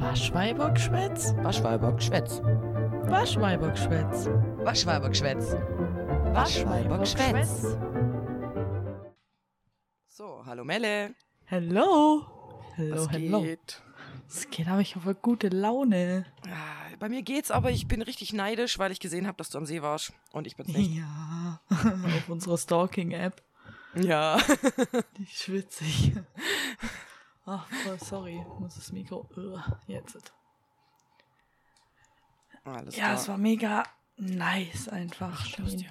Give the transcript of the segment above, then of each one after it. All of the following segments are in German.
Waschweibergschwätz? Waschweibergschwätz. Waschweibergschwätz. Waschweibergschwätz. Waschweibergschwätz. So, hallo Melle. Hello. Hello, Was hello. geht? Es geht aber ich habe gute Laune. Ah, Bei mir geht's, aber ich bin richtig neidisch, weil ich gesehen habe, dass du am See warst. Und ich bin's nicht. Ja, auf unserer Stalking-App. Ja. Die ist schwitzig. Ach, voll sorry. Muss das Mikro. Ugh, Jetzt. Alles Ja, klar. es war mega nice einfach. Schön.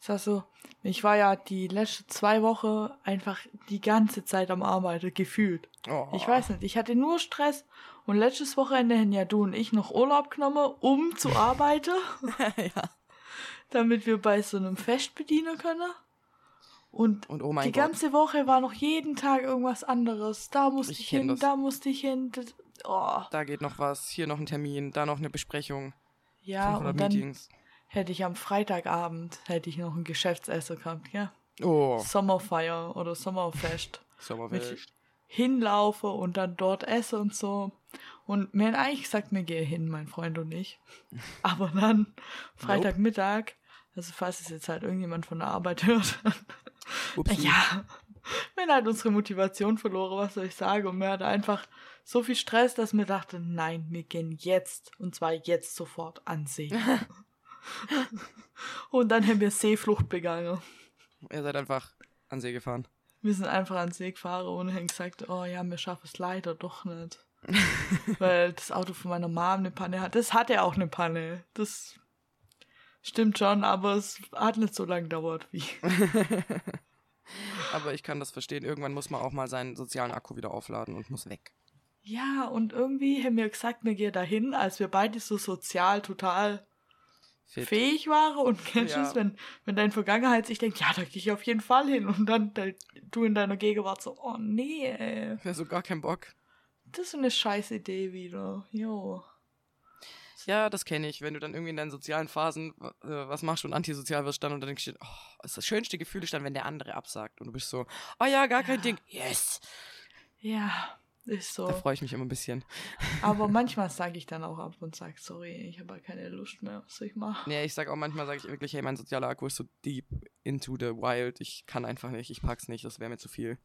Es war so, ich war ja die letzten zwei Wochen einfach die ganze Zeit am Arbeiten, gefühlt. Oh. Ich weiß nicht, ich hatte nur Stress und letztes Wochenende haben ja du und ich noch Urlaub genommen, um zu arbeiten, ja. damit wir bei so einem Fest bedienen können. Und, Und oh die Gott. ganze Woche war noch jeden Tag irgendwas anderes. Da musste Ich ich, hin, das. da musste ich hin. Das, oh. Da geht noch was, hier noch ein Termin, da noch eine Besprechung. Ja, 500 und dann Meetings. hätte ich am Freitagabend hätte ich noch ein Geschäftsessen gehabt, ja. Oh, Sommerfeier oder Sommerfest. Sommerfest. hinlaufe und dann dort esse und so. Und mir haben eigentlich gesagt, mir gehe hin, mein Freund und ich. Aber dann Freitagmittag, also falls es jetzt halt irgendjemand von der Arbeit hört, Upsi. ja, wir haben halt unsere Motivation verloren, was soll ich sagen? Und mir hatte einfach so viel Stress, dass mir dachte, nein, wir gehen jetzt und zwar jetzt sofort an See. und dann haben wir Seeflucht begangen. Ihr seid einfach an See gefahren. Wir sind einfach ans See gefahren und haben gesagt, oh ja, wir schaffen es leider doch nicht. Weil das Auto von meiner Mom eine Panne hat. Das hatte auch eine Panne. Das stimmt schon, aber es hat nicht so lange gedauert wie. Aber ich kann das verstehen. Irgendwann muss man auch mal seinen sozialen Akku wieder aufladen und muss weg. Ja, und irgendwie haben wir gesagt, wir gehen dahin, als wir beide so sozial total Fit. fähig waren. Und kennst du Ja. es, wenn, wenn deine Vergangenheit sich denkt, ja, da gehe ich auf jeden Fall hin. Und dann de- du in deiner Gegenwart so, oh nee, ey. Ja, so gar keinen Bock. Das ist eine scheiß Idee wieder. Jo. Ja, das kenne ich. Wenn du dann irgendwie in deinen sozialen Phasen äh, was machst und antisozial wirst dann und dann denkst du, oh, das, ist das schönste Gefühl ist dann, wenn der andere absagt und du bist so, oh ja, gar kein Ding. Yes. Ja, ist so. Da freue ich mich immer ein bisschen. Aber manchmal sage ich dann auch ab und sage, sorry, ich habe keine Lust mehr, was soll ich machen? Nee, ich sag auch manchmal, sage ich wirklich, hey, mein sozialer Akku ist so deep into the wild. Ich kann einfach nicht, ich pack's nicht, das wäre mir zu viel.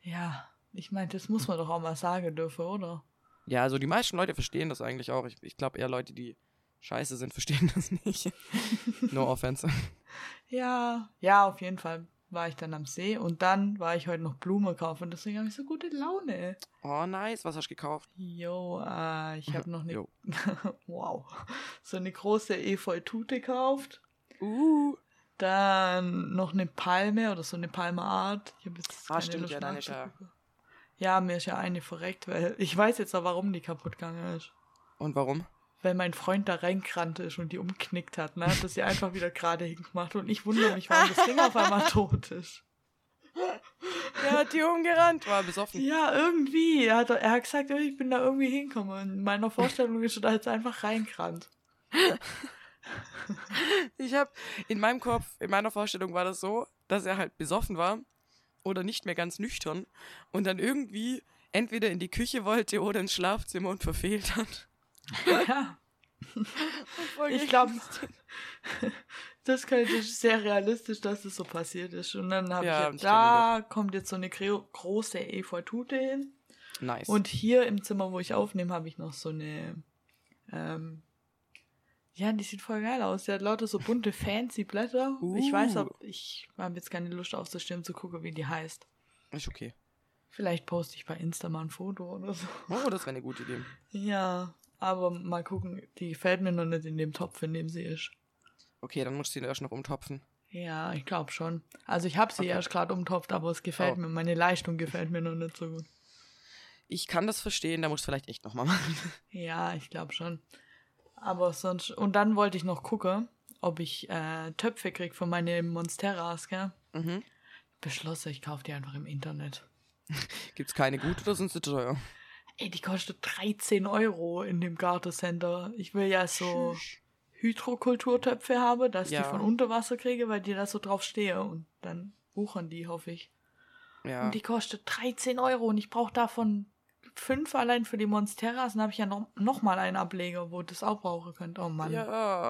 Ja, ich meine, das muss man doch auch mal sagen dürfen, oder? Ja, also die meisten Leute verstehen das eigentlich auch. Ich, ich glaube eher Leute, die scheiße sind, verstehen das nicht. no offense. Ja, ja, auf jeden Fall war ich dann am See und dann war ich heute noch Blumen kaufen und deswegen habe ich so gute Laune. Oh, nice. Was hast du gekauft? Jo, äh, ich habe noch eine, wow, so eine große Efeu-Tute gekauft. Uh. Dann noch eine Palme oder so eine Palmeart. Ich habe jetzt Ah, stimmt, Lust ja, deine ja- mir ist ja eine verreckt, weil ich weiß jetzt auch, warum die kaputt gegangen ist. Und warum? Weil mein Freund da reingerannt ist und die umknickt hat, ne? Hat das sie einfach wieder gerade hingemacht und ich wundere mich, warum das Ding auf einmal tot ist. Er hat die umgerannt, war besoffen. Ja, irgendwie. Er hat, er hat gesagt, ich bin da irgendwie hingekommen. In meiner Vorstellung ist er da jetzt einfach reingerannt. Ich habe in meinem Kopf, in meiner Vorstellung war das so, dass er halt besoffen war oder nicht mehr ganz nüchtern und dann irgendwie entweder in die Küche wollte oder ins Schlafzimmer und verfehlt hat. Ja, ich glaube, das könnte ist sehr realistisch, dass das so passiert ist. Und dann habe Ja, ich, ja, da kommt jetzt so eine gro- große Efeu-Tute hin. Nice. Und hier im Zimmer, wo ich aufnehme, habe ich noch so eine. Ähm, ja, die sieht voll geil aus. Die hat lauter so bunte fancy Blätter. Ich weiß, Uh. ob ich habe jetzt keine Lust aufzustehen zu gucken, wie die heißt. ist okay. Vielleicht poste ich bei Insta mal ein Foto oder so. Oh, das wäre eine gute Idee. Ja, aber mal gucken. Die gefällt mir noch nicht in dem Topf, in dem sie ist. Okay, dann musst du ihn erst noch umtopfen. Ja, ich glaube schon. Also ich habe sie Okay. erst gerade umtopft, aber es gefällt Oh. mir. Meine Leistung gefällt mir noch nicht so gut. Ich kann das verstehen, da musst du vielleicht echt nochmal machen. Ja, ich glaube schon. Aber sonst. Und dann wollte ich noch gucken, ob ich äh, Töpfe krieg für meine Monsteras, gell? Mhm. Beschlossen, ich kaufe die einfach im Internet. Gibt's keine gut oder sind sie teuer? Ey, die kostet 13 Euro in dem Gartencenter. Ich will ja so Hydrokulturtöpfe haben, dass Ja. die von Unterwasser kriege, weil die da so drauf stehe. Und dann buchern die, hoffe ich. Ja. Und die kostet 13 Euro und ich brauche davon fünf allein für die Monsteras, dann habe ich ja noch, noch mal einen Ableger, wo das auch brauchen könnt. Oh Mann. Ja,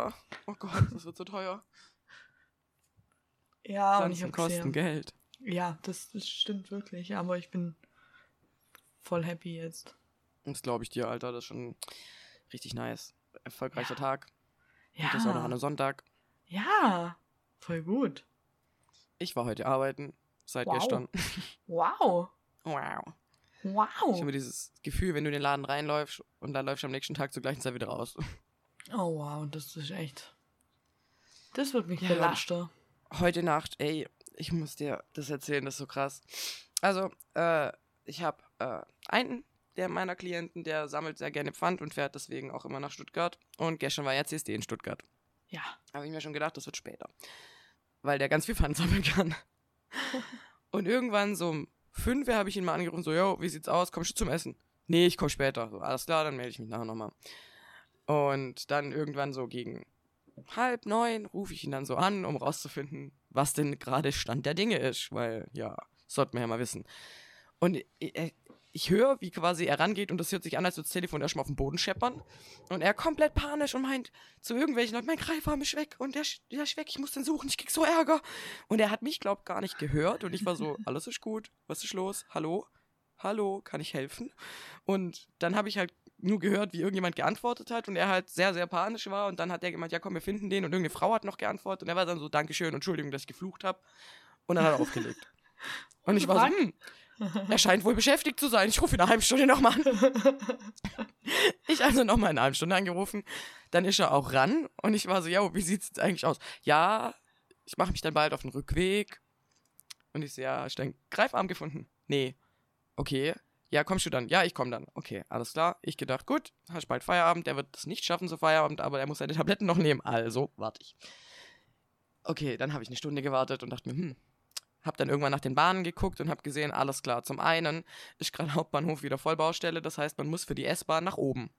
Ja. Oh Gott, das wird so teuer. und ich Pflanzen hab kosten gesehen. Geld. Ja, das, das stimmt wirklich, aber ich bin voll happy jetzt. Das glaube ich dir, Alter. Das ist schon richtig nice. Erfolgreicher Ja. Tag. Ja. Und das auch noch an einem Sonntag. Ja, voll gut. Ich war heute arbeiten. Seit Wow. gestern. Wow. Wow. Wow. Ich habe dieses Gefühl, wenn du in den Laden reinläufst und dann läufst du am nächsten Tag zur gleichen Zeit wieder raus. Oh wow, das ist echt. Das wird mich Ja. belasten. Heute Nacht, ey, ich muss dir das erzählen, das ist so krass. Also, äh, ich habe äh, einen der meiner Klienten, der sammelt sehr gerne Pfand und fährt deswegen auch immer nach Stuttgart. Und gestern war ja CSD in Stuttgart. Ja. Habe ich mir schon gedacht, das wird später. Weil der ganz viel Pfand sammeln kann. Und irgendwann so um 5 habe ich ihn mal angerufen, so, yo, wie sieht's aus? Kommst du zum Essen? Nee, ich komme später. So, alles klar, dann melde ich mich nachher nochmal. Und dann irgendwann so gegen halb neun rufe ich ihn dann so an, um rauszufinden, was denn gerade Stand der Dinge ist. Weil, ja, sollte man ja mal wissen. Und ich, ich höre, wie quasi er rangeht und das hört sich an, als würde das Telefon erstmal auf den Boden scheppern. Und er komplett panisch und meint zu irgendwelchen Leuten, mein Greifarm ist weg und der, ist- der ist weg, ich muss den suchen, ich krieg so Ärger. Und er hat mich, glaub, gar nicht gehört und ich war so, alles ist gut, was ist los, hallo, hallo, kann ich helfen? Und dann habe ich halt nur gehört, wie irgendjemand geantwortet hat und er halt sehr, sehr panisch war und dann hat er gemeint, ja komm, wir finden den und irgendeine Frau hat noch geantwortet und er war dann so, Dankeschön, Entschuldigung, dass ich geflucht habe und dann hat er aufgelegt. Und ich war so, hm, er scheint wohl beschäftigt zu sein. Ich rufe ihn eine halbe Stunde nochmal an. Ich also nochmal in einer halben Stunde angerufen. Dann ist er auch ran und ich war so, ja, wie sieht's jetzt eigentlich aus? Ja, ich mache mich dann bald auf den Rückweg. Und ich so, ja, du deinen Greifarm gefunden? Nee. Okay. Ja, kommst du dann? Ja, ich komme dann. Okay, alles klar. Ich gedacht, gut, hast bald Feierabend. Der wird es nicht schaffen zu Feierabend, aber er muss seine Tabletten noch nehmen. Also, warte ich. Okay, dann habe ich eine Stunde gewartet und dachte mir, hm, hab dann irgendwann nach den Bahnen geguckt und hab gesehen, alles klar. Zum einen ist gerade Hauptbahnhof wieder Vollbaustelle, das heißt, man muss für die S-Bahn nach oben.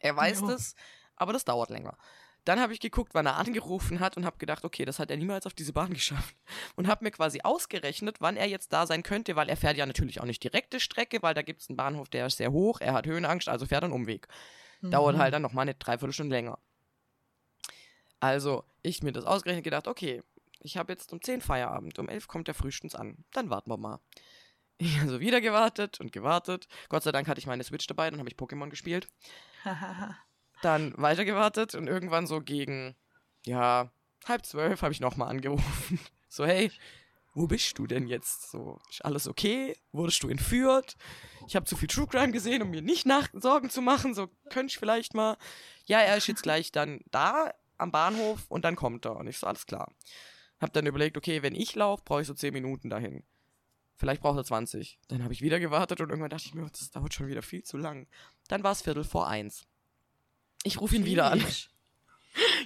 Er weiß Jo. das, aber das dauert länger. Dann habe ich geguckt, wann er angerufen hat und habe gedacht, okay, das hat er niemals auf diese Bahn geschafft. Und habe mir quasi ausgerechnet, wann er jetzt da sein könnte, weil er fährt ja natürlich auch nicht direkte Strecke, weil da gibt es einen Bahnhof, der ist sehr hoch, er hat Höhenangst, also fährt er einen Umweg. Dauert Mhm. halt dann nochmal eine Dreiviertelstunde länger. Also, ich mir das ausgerechnet gedacht, okay, ich habe jetzt um 10 Feierabend, um 11 kommt der frühestens an. Dann warten wir mal. Ich also wieder gewartet und gewartet. Gott sei Dank hatte ich meine Switch dabei, dann habe ich Pokémon gespielt. Dann weiter gewartet und irgendwann so gegen, ja, halb zwölf habe ich nochmal angerufen. So, hey, wo bist du denn jetzt? So, ist alles okay? Wurdest du entführt? Ich habe zu viel True Crime gesehen, um mir nicht nach Sorgen zu machen. So, könnt ich vielleicht mal. Ja, er ist jetzt gleich dann da am Bahnhof und dann kommt er. Und ich so, alles klar. Hab dann überlegt, okay, wenn ich laufe, brauche ich so 10 Minuten dahin. Vielleicht braucht er 20. Dann habe ich wieder gewartet und irgendwann dachte ich mir, das dauert schon wieder viel zu lang. Dann war es Viertel vor eins. Ich rufe ihn wieder an.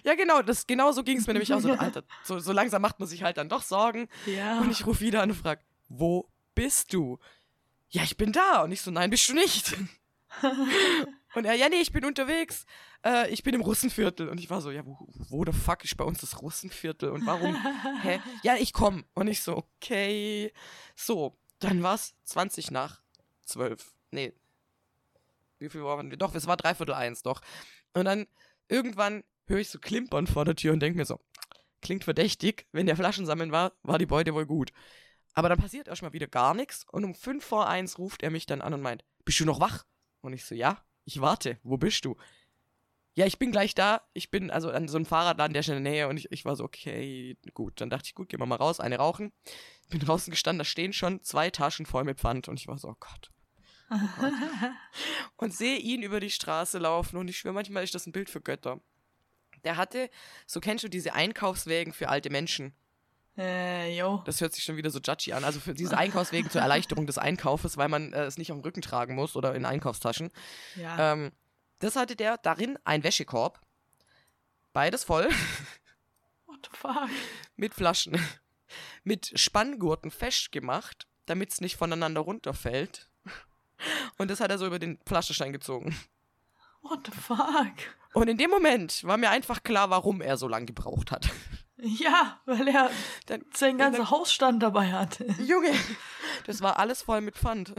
Ja, genau, das, genau so ging es mir nämlich auch so. Alter, so, so langsam macht man sich halt dann doch Sorgen. Ja. Und ich rufe wieder an und frage, wo bist du? Ja, ich bin da. Und ich so, nein, bist du nicht. und er, ja, nee, ich bin unterwegs. Äh, ich bin im Russenviertel. Und ich war so, ja, wo, wo the fuck ist bei uns das Russenviertel? Und warum? Hä? Ja, ich komm. Und ich so, okay. So, dann war's 20 nach 12. Nee. Wie viel waren wir? Doch, es war dreiviertel eins, doch. Und dann irgendwann höre ich so klimpern vor der Tür und denke mir so, klingt verdächtig. Wenn der Flaschensammeln war, war die Beute wohl gut. Aber dann passiert erstmal wieder gar nichts und um 5 vor 1 ruft er mich dann an und meint, bist du noch wach? Und ich so, ja, ich warte. Wo bist du? Ja, ich bin gleich da. Ich bin also an so einem Fahrradladen, der ist in der Nähe und ich, ich war so, okay, gut. Dann dachte ich, gut, gehen wir mal raus, eine rauchen. Bin draußen gestanden, da stehen schon zwei Taschen voll mit Pfand und ich war so, oh Gott. Und sehe ihn über die Straße laufen und ich schwöre, manchmal ist das ein Bild für Götter. Der hatte, so kennst du diese Einkaufswägen für alte Menschen. Äh, jo. Das hört sich schon wieder so judgy an. Also für diese Einkaufswegen zur Erleichterung des Einkaufes, weil man äh, es nicht auf dem Rücken tragen muss oder in Einkaufstaschen. Ja. Ähm, das hatte der darin ein Wäschekorb. Beides voll What the fuck? mit Flaschen. Mit Spanngurten festgemacht, damit es nicht voneinander runterfällt. Und das hat er so über den Flaschenstein gezogen. What the fuck? Und in dem Moment war mir einfach klar, warum er so lange gebraucht hat. Ja, weil er Dann, sein ganzer Hausstand dabei hatte. Junge, das war alles voll mit Pfand.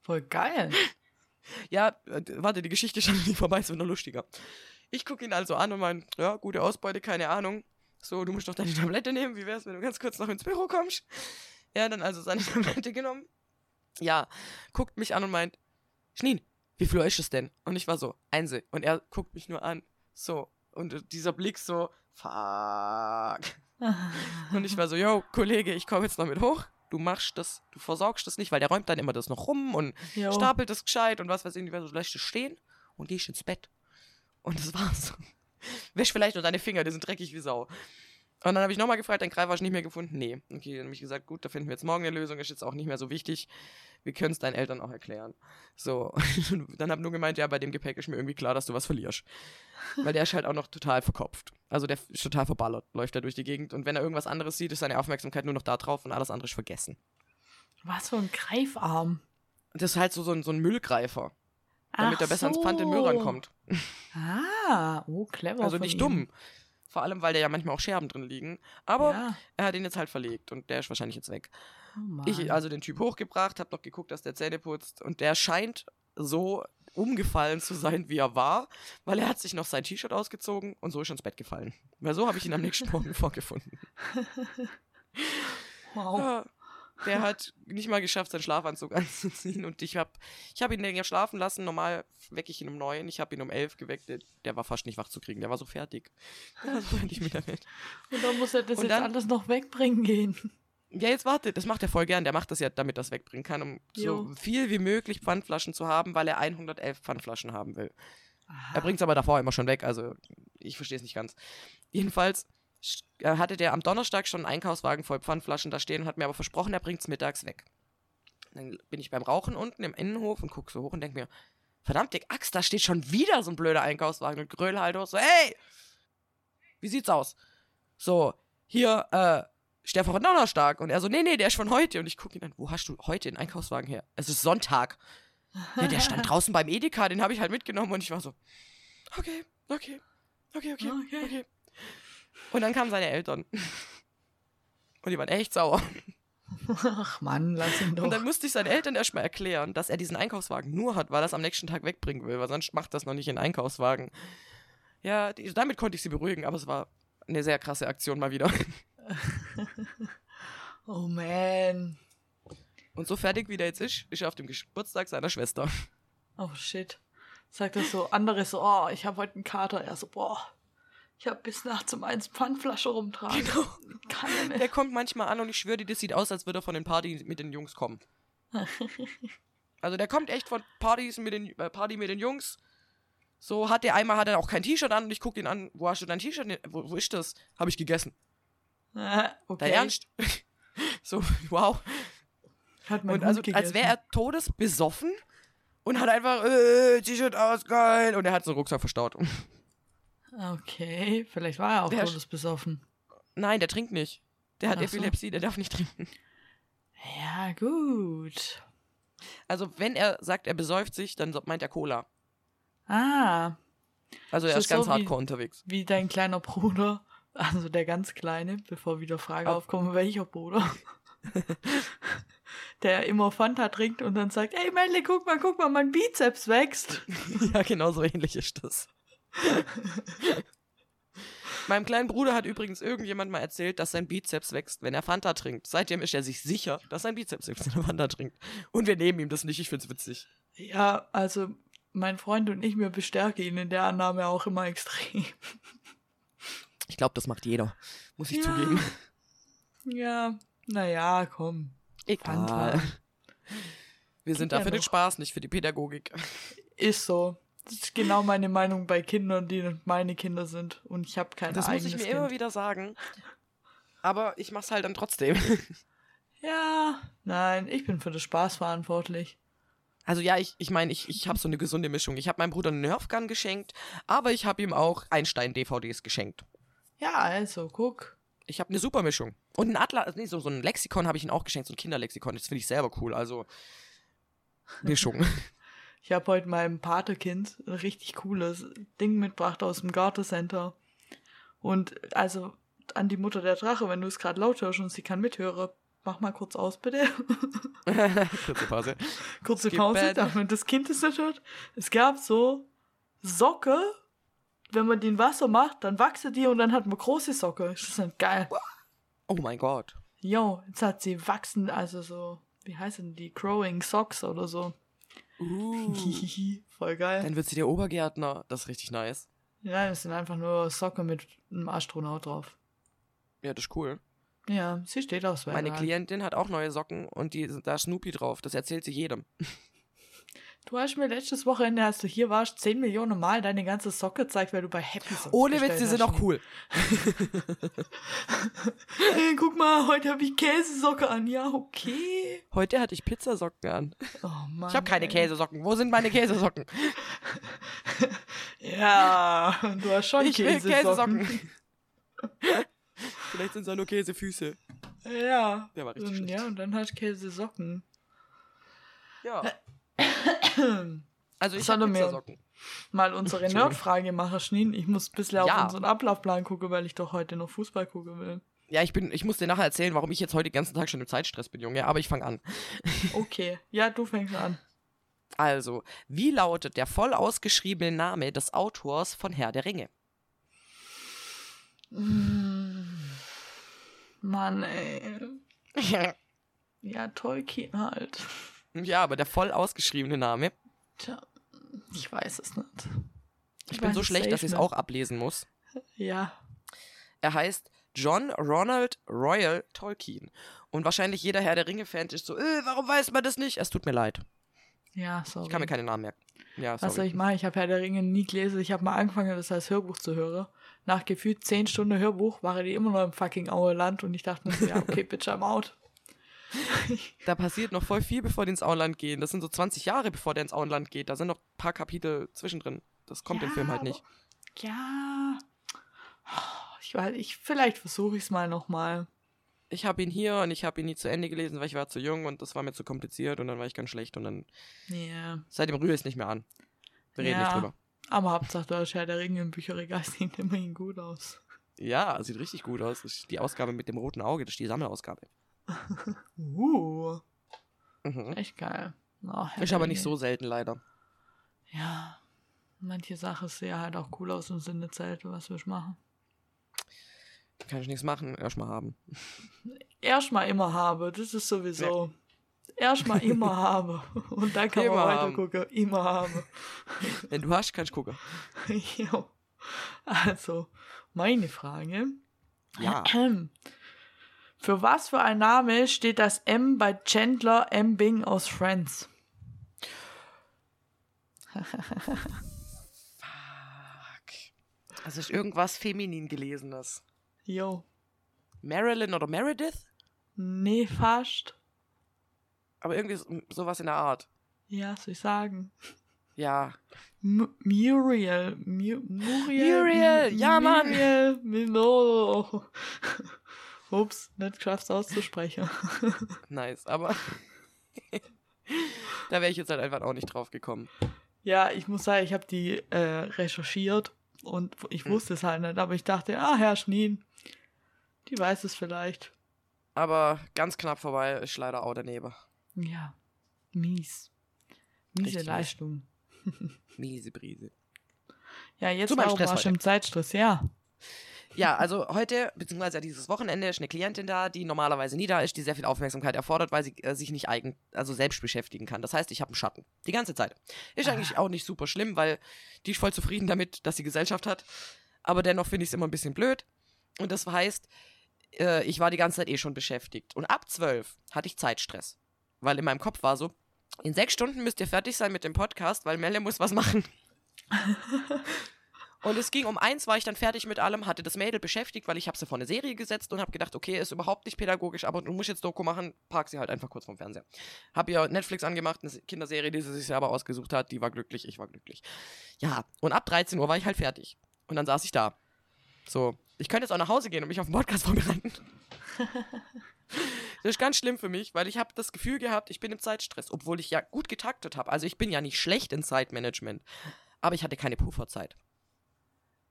Voll geil. Ja, äh, warte, die Geschichte ist schon nicht vorbei, es wird noch lustiger. Ich gucke ihn also an und mein, ja, gute Ausbeute, keine Ahnung. So, du musst doch deine Tablette nehmen. Wie wär's, wenn du ganz kurz noch ins Büro kommst? Er hat dann also seine Tablette genommen. Ja, guckt mich an und meint, Schneen, wie viel Uhr ist es denn? Und ich war so, Einse. Und er guckt mich nur an. So. Und dieser Blick so, fuck. Und ich war so, yo, Kollege, ich komme jetzt noch mit hoch. Du machst das, du versorgst das nicht, weil der räumt dann immer das noch rum und Jo. stapelt das gescheit und was weiß ich, nicht, so lässt es stehen und gehst ins Bett. Und das war's. Wäsch vielleicht nur deine Finger, die sind dreckig wie Sau. Und dann habe ich nochmal gefragt, dein Greifer du nicht mehr gefunden? Nee. Okay, dann habe ich gesagt, gut, da finden wir jetzt morgen eine Lösung, ist jetzt auch nicht mehr so wichtig. Wir können es deinen Eltern auch erklären. So, dann habe nur gemeint, ja, bei dem Gepäck ist mir irgendwie klar, dass du was verlierst. Weil der ist halt auch noch total verkopft. Also der ist total verballert, läuft da durch die Gegend. Und wenn er irgendwas anderes sieht, ist seine Aufmerksamkeit nur noch da drauf und alles andere ist vergessen. Was für ein Greifarm. Und das ist halt so, so, ein, so ein Müllgreifer, damit Ach er besser ans Pfand den Müll so. rankommt. Ah, oh, clever. Also nicht ihm. dumm. Vor allem, weil da ja manchmal auch Scherben drin liegen. Aber Ja. er hat ihn jetzt halt verlegt und der ist wahrscheinlich jetzt weg. Oh. Ich also den Typ hochgebracht, hab noch geguckt, dass der Zähne putzt und der scheint so umgefallen zu sein, wie er war, weil er hat sich noch sein T-Shirt ausgezogen und so ist er ins Bett gefallen. Weil so habe ich ihn am nächsten Morgen vorgefunden. wow. Ja, der hat nicht mal geschafft, seinen Schlafanzug anzuziehen und ich habe ich hab ihn länger schlafen lassen. Normal wecke ich ihn um neun, ich habe ihn um elf geweckt. Der, der war fast nicht wach zu kriegen, der war so fertig. Der war so fertig mit der Welt. Und dann muss er das Und jetzt dann- alles noch wegbringen gehen. Ja, jetzt warte, das macht er voll gern. Der macht das ja, damit er das wegbringen kann, um Jo. so viel wie möglich Pfandflaschen zu haben, weil er 111 Pfandflaschen haben will. Er Aha. bringt es aber davor immer schon weg, also ich verstehe es nicht ganz. Jedenfalls hatte der am Donnerstag schon einen Einkaufswagen voll Pfandflaschen da stehen und hat mir aber versprochen, er bringt es mittags weg. Dann bin ich beim Rauchen unten im Innenhof und gucke so hoch und denke mir, verdammte Axt, da steht schon wieder so ein blöder Einkaufswagen und gröle halt auch so, hey, wie sieht's aus? So, hier, äh, der von Donnerstag? Und er so, nee, nee, der ist von heute. Und ich gucke ihn an, wo hast du heute den Einkaufswagen her? Es ist Sonntag. Ja, der stand draußen beim Edeka, den habe ich halt mitgenommen und ich war so, okay, okay, okay, okay, Okay. okay. Und dann kamen seine Eltern. Und die waren echt sauer. Ach Mann, lass ihn doch. Und dann musste ich seinen Eltern erstmal erklären, dass er diesen Einkaufswagen nur hat, weil er es am nächsten Tag wegbringen will, weil sonst macht das noch nicht in Einkaufswagen. Ja, die, damit konnte ich sie beruhigen, aber es war eine sehr krasse Aktion mal wieder. oh man. Und so fertig wie der jetzt ist, ist er auf dem Geburtstag seiner Schwester. Oh shit. Sagt er so, andere so, oh, ich habe heute einen Kater. Er so, boah, ich habe bis nachts um eins Pfandflasche rumtragen. Genau. Kann er nicht. Der kommt manchmal an und ich schwöre dir, das sieht aus, als würde er von den Partys mit den Jungs kommen. Also der kommt echt von Partys mit den äh, Party mit den Jungs. So hat der einmal hat er auch kein T-Shirt an und ich gucke ihn an, wo hast du dein T-Shirt? Wo, wo ist das? Habe ich gegessen. Äh, okay. Dein Ernst? so, wow. Hat mein Und also Hund als wäre gegessen. er todesbesoffen und hat einfach äh, T-Shirt aus, geil. Und er hat so einen Rucksack verstaut. Okay, vielleicht war er auch todesbesoffen. Nein, der trinkt nicht. Der hat Ach so. Epilepsie, der darf nicht trinken. Ja, gut. Also wenn er sagt, er besäuft sich, dann so- meint er Cola. Ah, Also er So- ist ganz so wie- hardcore unterwegs. wie dein kleiner Bruder, also der ganz Kleine, bevor wieder Frage Oh. aufkommt, welcher Bruder? der immer Fanta trinkt und dann sagt, ey Melle, guck mal, guck mal, mein Bizeps wächst. ja, genau so ähnlich ist das. Meinem kleinen Bruder hat übrigens irgendjemand mal erzählt, dass sein Bizeps wächst, wenn er Fanta trinkt. Seitdem ist er sich sicher, dass sein Bizeps wächst, wenn er Fanta trinkt. Und wir nehmen ihm das nicht, ich find's witzig. Ja, also mein Freund und ich, mir bestärken ihn in der Annahme auch immer extrem. Ich glaube, das macht jeder. Muss ich Ja. zugeben. Ja, naja, komm. Egal. Fanta. Wir sind Geht da ja für den noch. Spaß, nicht für die Pädagogik. Ist so. Das ist genau meine Meinung bei Kindern, die meine Kinder sind. Und ich habe kein Das muss ich mir kind. immer wieder sagen. Aber ich mach's halt dann trotzdem. Ja, nein, ich bin für den Spaß verantwortlich. Also ja, ich ich, meine, ich, ich habe so eine gesunde Mischung. Ich habe meinem Bruder eine Nerfgun geschenkt, aber ich habe ihm auch Einstein-DVDs geschenkt. Ja, also, guck. Ich habe eine super Mischung. Und ein Atlas, nee, so, so ein Lexikon habe ich ihm auch geschenkt, so ein Kinderlexikon. Das finde ich selber cool. Also Mischung. Ich habe heute meinem Patekind ein richtig cooles Ding mitgebracht aus dem Gartencenter. Und also an die Mutter der Drache, wenn du es gerade laut hörst und sie kann mithören, mach mal kurz aus, bitte. Kurze Pause. Kurze Skip Pause, damit das Kind es nicht hört. Es gab so Socke, wenn man die in Wasser macht, dann wachsen die und dann hat man große Socke. Ist das nicht geil? Oh mein Gott. Jo, jetzt hat sie wachsen, also so, wie heißen die? Growing Socks oder so. Uh. Voll geil. Dann wird sie der Obergärtner. Das ist richtig nice. Ja, das sind einfach nur Socken mit einem Astronaut drauf. Ja, das ist cool. Ja, sie steht aufs Meine Weltall. Klientin hat auch neue Socken und die, da ist Snoopy drauf. Das erzählt sie jedem. Du hast mir letztes Wochenende, als du hier warst, 10 Millionen Mal deine ganze Socke gezeigt, weil du bei Happy Socks Ohne Witz, die sind auch cool. Hey, guck mal, heute habe ich Käsesocke an. Ja, okay. Heute hatte ich Pizzasocken an. Oh Mann. Ich habe keine ey. Käsesocken. Wo sind meine Käsesocken? Ja, du hast schon Ich will Käsesocken. Käsesocken. Vielleicht sind es auch nur Käsefüße. Ja. Der war richtig Und, ja, und dann hast du Käsesocken. Ja. Also ich habe Pizzasocken. Mal unsere. Nerdfrage machen, Schneen. Ich muss ein bisschen auf Ja. unseren Ablaufplan gucken, weil ich doch heute noch Fußball gucken will. Ja, ich bin, ich muss dir nachher erzählen, warum ich jetzt heute den ganzen Tag schon im Zeitstress bin, Junge. Aber ich fange an. Okay. Ja, du fängst an. Also, wie lautet der voll ausgeschriebene Name des Autors von Herr der Ringe? Mm. Mann, ey. Ja, Tolkien halt. Ja, aber der voll ausgeschriebene Name. Tja, ich weiß es nicht. Ich bin so schlecht, dass ich es auch ablesen muss. Ja. Er heißt John Ronald Royal Tolkien. Und wahrscheinlich jeder Herr der Ringe-Fan ist so, äh, warum weiß man das nicht? Es tut mir leid. Ja, sorry. Ich kann mir keine Namen merken. Ja, Was soll sorry. ich machen? Ich habe Herr der Ringe nie gelesen. Ich habe mal angefangen, das als Hörbuch zu hören. Nach gefühlt 10 Stunden Hörbuch waren die immer noch im fucking Auerland und ich dachte mir ja, okay, bitch, I'm out. Da passiert noch voll viel, bevor die ins Auenland gehen. Das sind so 20 Jahre, bevor der ins Auenland geht. Da sind noch ein paar Kapitel zwischendrin. Das kommt im Ja, Film halt nicht. Ja. Ich weiß, ich, vielleicht versuche ich es mal nochmal. Ich habe ihn hier und ich habe ihn nie zu Ende gelesen, weil ich war zu jung und das war mir zu kompliziert und dann war ich ganz schlecht und dann Ja. seitdem rühre ich es nicht mehr an. Wir reden Ja. nicht drüber. Aber Hauptsache, hast Herr der Ringe im Bücherregal sieht immerhin gut aus. Ja, sieht richtig gut aus. Die Ausgabe mit dem roten Auge, das ist die Sammelausgabe. Uh, Mhm. echt geil. Oh, Ist aber nicht so selten leider. Ja. Manche Sachen sehen halt auch cool aus und sind nicht selten, was wir machen. Kann ich nichts machen, erstmal haben. Erstmal immer habe, das ist sowieso. Erstmal immer habe. Und dann kann Immer man haben. weiter gucken. Immer habe. Wenn du hast, kannst du gucken. jo. Also, meine Frage. Ja. Für was für ein Name steht das M bei Chandler M. Bing aus Friends? Fuck. Also ist irgendwas feminin gelesenes. Jo. Marilyn oder Meredith? Nee, fast. Aber irgendwie so- sowas in der Art. Ja, soll ich sagen? Ja. M Muriel. Mu Muriel. Muriel, ja, Mann. Muriel. Mino. Ups, nicht geschafft auszusprechen. Nice. Aber da wäre ich jetzt halt einfach auch nicht drauf gekommen. Ja, ich muss sagen, ich habe die äh, recherchiert und ich Hm. wusste es halt nicht, aber ich dachte, ah, Herr Schneen, die weiß es vielleicht. Aber ganz knapp vorbei ist leider auch daneben. Ja, mies. Miese Richtig mies. Leistung. Miese Brise. Ja, jetzt Stress du heute. im Zeitstress? Ja. Ja, also heute, beziehungsweise dieses Wochenende, ist eine Klientin da, die normalerweise nie da ist, die sehr viel Aufmerksamkeit erfordert, weil sie äh, sich nicht eigen, also selbst beschäftigen kann. Das heißt, ich habe einen Schatten. Die ganze Zeit. Ist Ah. eigentlich auch nicht super schlimm, weil die ist voll zufrieden damit, dass sie Gesellschaft hat. Aber dennoch finde ich es immer ein bisschen blöd. Und das heißt, äh, ich war die ganze Zeit eh schon beschäftigt. Und ab zwölf hatte ich Zeitstress. Weil in meinem Kopf war so, in sechs Stunden müsst ihr fertig sein mit dem Podcast, weil Melle muss was machen. Und es ging um eins, war ich dann fertig mit allem, hatte das Mädel beschäftigt, weil ich habe sie vor eine Serie gesetzt und habe gedacht, okay, ist überhaupt nicht pädagogisch, aber du musst jetzt Doku machen, park sie halt einfach kurz vom Fernseher. Hab ihr Netflix angemacht, eine Kinderserie, die sie sich selber ausgesucht hat, die war glücklich, ich war glücklich. Ja, und ab 13 Uhr war ich halt fertig. Und dann saß ich da. So, ich könnte jetzt auch nach Hause gehen und mich auf den Podcast vorbereiten. Das ist ganz schlimm für mich, weil ich habe das Gefühl gehabt, ich bin im Zeitstress, obwohl ich ja gut getaktet habe. Also ich bin ja nicht schlecht in Zeitmanagement, aber ich hatte keine Pufferzeit.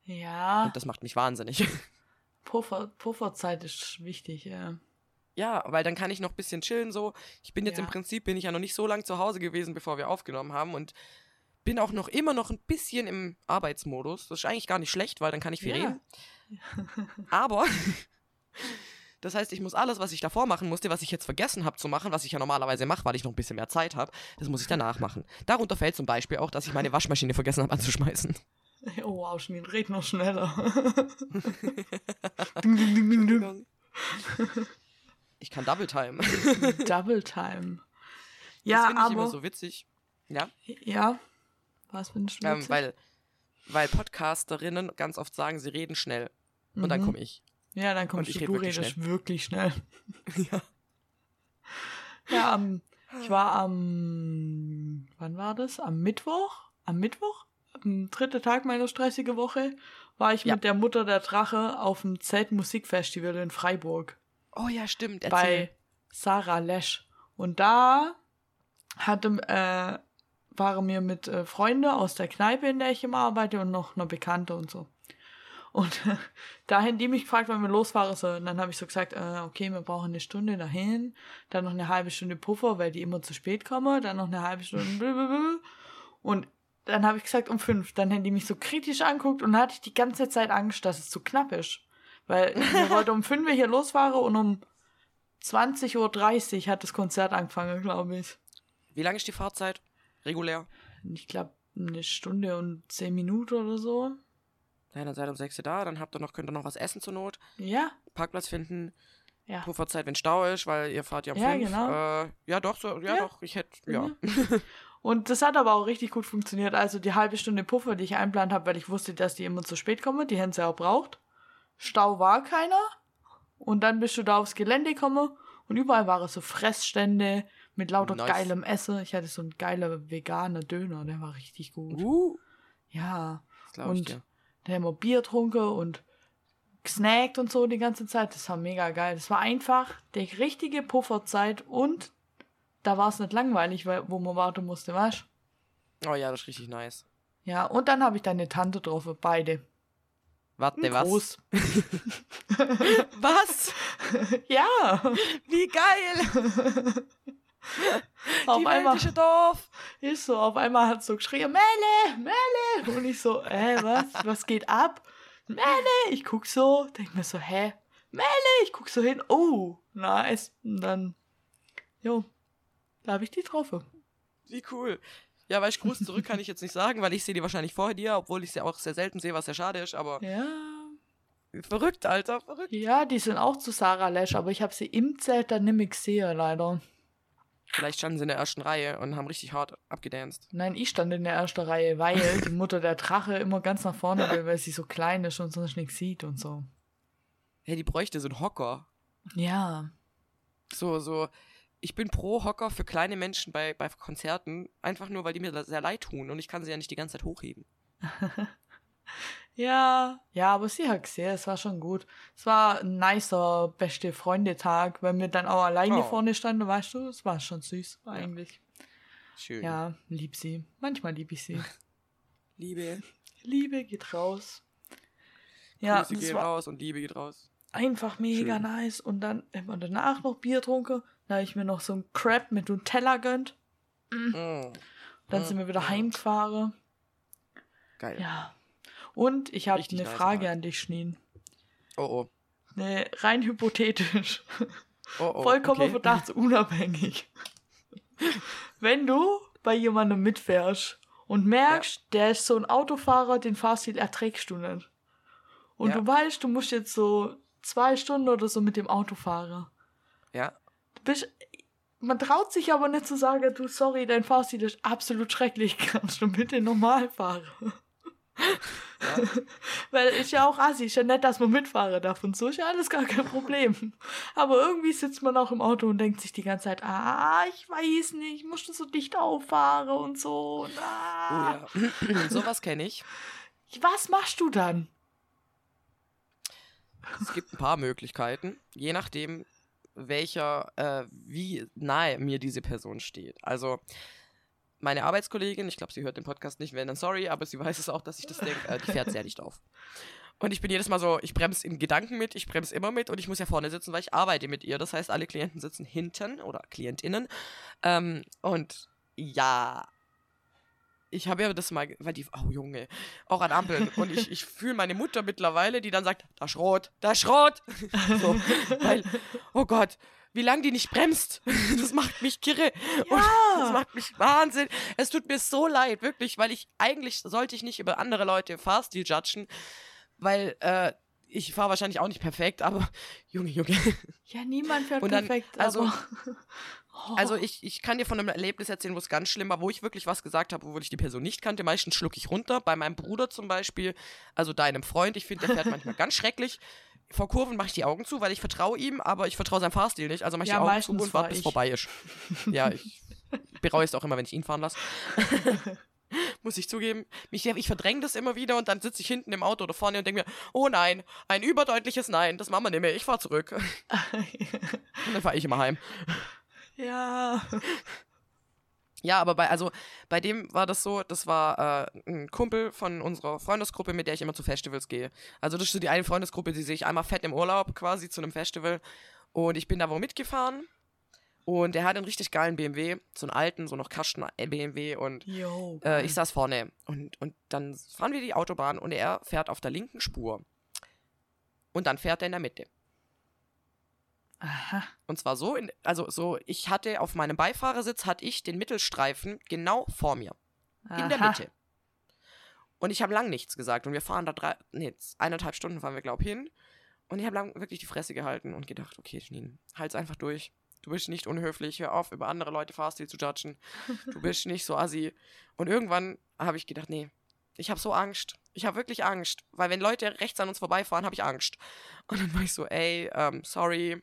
Ja, Und das macht mich wahnsinnig. Puffer, Pufferzeit ist wichtig, ja. Ja, weil dann kann ich noch ein bisschen chillen so. Ich bin jetzt Ja. im Prinzip, bin ich ja noch nicht so lange zu Hause gewesen, bevor wir aufgenommen haben und bin auch noch immer noch ein bisschen im Arbeitsmodus. Das ist eigentlich gar nicht schlecht, weil dann kann ich viel Ja. reden. Aber das heißt, ich muss alles, was ich davor machen musste, was ich jetzt vergessen habe zu machen, was ich ja normalerweise mache, weil ich noch ein bisschen mehr Zeit habe, das muss ich danach machen. Darunter fällt zum Beispiel auch, dass ich meine Waschmaschine vergessen habe anzuschmeißen. Oh wow, Schmien, red noch schneller. ding, ding, ding, ding, ding. Ich kann Double Time. Double Time. das Ja, finde ich aber. immer so witzig. Ja, Ja. Was findest du ähm, weil, weil Podcasterinnen ganz oft sagen, sie reden schnell. Und dann Mhm. komme ich. Ja, dann kommst ich du, du wirklich redest wirklich schnell. Ja. Ja, am, ich war am, wann war das? Am Mittwoch? Am Mittwoch? Am dritten Tag meiner stressigen Woche war ich Ja. mit der Mutter der Drache auf dem Zeltmusikfestival in Freiburg Oh ja, stimmt. Erzähl. bei Sarah Lesch. Und da hatte, äh, waren wir mit äh, Freunden aus der Kneipe, in der ich immer arbeite, und noch eine Bekannte und so. Und da haben die mich gefragt, wann wir losfahren sollen. Dann habe ich so gesagt, äh, okay, wir brauchen eine Stunde dahin, dann noch eine halbe Stunde Puffer, weil die immer zu spät kommen, dann noch eine halbe Stunde. blablabla. Und dann habe ich gesagt, um fünf. Dann haben die mich so kritisch anguckt und dann hatte ich die ganze Zeit Angst, dass es zu knapp ist. Weil wir wollten um fünf hier losfahren und um 20.30 Uhr hat das Konzert angefangen, glaube ich. Wie lange ist die Fahrzeit? Regulär? Ich glaube, eine Stunde und zehn Minuten oder so. Ja, dann seid ihr um 6 Uhr da, dann habt ihr noch, könnt ihr noch was essen zur Not, Ja, Parkplatz finden, ja. Pufferzeit, wenn Stau ist, weil ihr fahrt ja um Ja, 5. genau. Äh, ja, doch, so, ja, Ja. doch, ich hätte, ja. Mhm. Und das hat aber auch richtig gut funktioniert. Also die halbe Stunde Puffer, die ich einplant habe, weil ich wusste, dass die immer zu spät kommen, die hätten sie auch braucht. Stau war keiner. Und dann bist du da aufs Gelände gekommen und überall waren so Fressstände mit lauter Nice. geilem Essen. Ich hatte so einen geiler veganer Döner, der war richtig gut. Uh, Ja. das glaube ich Und dir. da haben wir Bier getrunken und gesnackt und so die ganze Zeit. Das war mega geil. Das war einfach die richtige Pufferzeit und da war es nicht langweilig, weil, wo man warten musste, weißt Oh ja, das ist richtig nice. Ja, und dann habe ich deine Tante drauf, beide. Warte, was? Was? ja, Wie geil! auf Die einmal Dorf! ist so, auf einmal hat so geschrien, Melle, Melle. Und ich so, hä, was, was geht ab? Melle, ich guck so, denk mir so, hä, Melle, ich guck so hin, oh, nice. Und dann, jo, da habe ich die drauf. Wie cool. Ja, weil ich Gruß zurück kann ich jetzt nicht sagen, weil ich sehe die wahrscheinlich vor dir, obwohl ich sie auch sehr selten sehe, was sehr schade ist, aber Ja, verrückt, Alter, verrückt. ja, die sind auch zu Sarah Lesch, aber ich habe sie im Zelt dann nicht gesehen, leider. Vielleicht standen sie in der ersten Reihe und haben richtig hart abgedanced. Nein, ich stand in der ersten Reihe, weil die Mutter der Drache immer ganz nach vorne will, weil sie so klein ist und sonst nichts sieht und so. Hey, die bräuchte so einen Hocker. Ja, So, so. Ich bin pro Hocker für kleine Menschen bei, bei Konzerten, einfach nur, weil die mir sehr leid tun und ich kann sie ja nicht die ganze Zeit hochheben. ja, ja, aber sie hat gesehen, es war schon gut. Es war ein nicer beste Freundetag, weil wir dann auch alleine Oh. vorne standen, weißt du, es war schon süß eigentlich. Schön. Ja, lieb sie. Manchmal lieb ich sie. Liebe. Liebe geht raus. Ja, Grüße gehen war raus und Liebe geht raus. einfach mega Schön. nice. Und dann wir danach noch Bier getrunken. Da habe ich mir noch so ein Crab mit Nutella gönnt. Mm. Dann sind wir wieder mm. heimgefahren. Geil. Ja. Und ich habe eine nice Frage Tag. an dich, Schneen. Oh oh. Ne, rein hypothetisch. Oh oh. Vollkommen okay. verdachtsunabhängig. Wenn du bei jemandem mitfährst und merkst, der ist so ein Autofahrer, den Fahrstil erträgst du nicht. Und Ja. du weißt, du musst jetzt so zwei Stunden oder so mit dem Auto fahren. Ja. Bist, man traut sich aber nicht zu sagen, du, sorry, dein Fahrstil ist absolut schrecklich, kannst du bitte normal fahren. ja. Weil ist ja auch assi, ist ja nett, dass man mitfahren darf und so ist ja alles gar kein Problem. Aber irgendwie sitzt man auch im Auto und denkt sich die ganze Zeit, ah, ich weiß nicht, musst du so dicht auffahren und so. Und, Oh ah. ja. Sowas kenne ich. Was machst du dann? Es gibt ein paar Möglichkeiten, je nachdem, welcher, äh, wie nahe mir diese Person steht. Also, meine Arbeitskollegin, ich glaube, sie hört den Podcast nicht, wenn dann sorry, aber sie weiß es auch, dass ich das denke, äh, die fährt sehr dicht auf. Und ich bin jedes Mal so, ich bremse in Gedanken mit, ich bremse immer mit und ich muss ja vorne sitzen, weil ich arbeite mit ihr. Das heißt, alle Klienten sitzen hinten oder KlientInnen. Ähm, und ja, ich habe ja das mal, weil die, oh Junge, auch an Ampeln. Und ich, ich fühle meine Mutter mittlerweile, die dann sagt, da Schrot, da Schrot. so, weil, oh Gott, wie lange die nicht bremst. Das macht mich kirre. Ja. Und das macht mich Wahnsinn. Es tut mir so leid, wirklich, weil ich, eigentlich sollte ich nicht über andere Leute Fahrstil judgen, weil, äh, ich fahre wahrscheinlich auch nicht perfekt, aber Junge, Junge. Ja, niemand fährt dann, perfekt. Also, also ich, ich kann dir von einem Erlebnis erzählen, wo es ganz schlimm war, wo ich wirklich was gesagt habe, wo ich die Person nicht kannte. Meistens schlucke ich runter. Bei meinem Bruder zum Beispiel, also deinem Freund, ich finde, der fährt manchmal ganz schrecklich. Vor Kurven mache ich die Augen zu, weil ich vertraue ihm, aber ich vertraue seinem Fahrstil nicht. Also mache ich ja, die Augen zu und warte, bis es vorbei ist. ja, ich bereue es auch immer, wenn ich ihn fahren lasse. Muss ich zugeben. Ich, ich verdränge das immer wieder und dann sitze ich hinten im Auto oder vorne und denke mir, oh nein, ein überdeutliches Nein, das machen wir nicht mehr, ich fahre zurück. und dann fahre ich immer heim. Ja. Ja, aber bei, also bei dem war das so, das war äh, ein Kumpel von unserer Freundesgruppe, mit der ich immer zu Festivals gehe. Also das ist so die eine Freundesgruppe, die sehe ich einmal fett im Urlaub quasi zu einem Festival. Und ich bin da wo mitgefahren. Und er hat einen richtig geilen BMW, so einen alten, so noch Kasten BMW und Yo, äh, ich saß vorne. Und, und dann fahren wir die Autobahn und er fährt auf der linken Spur. Und dann fährt er in der Mitte. Aha. Und zwar so, in, also so, ich hatte auf meinem Beifahrersitz hatte ich den Mittelstreifen genau vor mir. Aha. In der Mitte. Und ich habe lang nichts gesagt. Und wir fahren da drei, nee, eineinhalb Stunden fahren wir, glaube ich, hin. Und ich habe lang wirklich die Fresse gehalten und gedacht, okay, Schneen, halt's einfach durch. Du bist nicht unhöflich, hör auf, über andere Leute Fahrstil zu judgen. Du bist nicht so assi. Und irgendwann habe ich gedacht, nee, ich habe so Angst. Ich habe wirklich Angst. Weil wenn Leute rechts an uns vorbeifahren, habe ich Angst. Und dann war ich so, ey, ähm, sorry,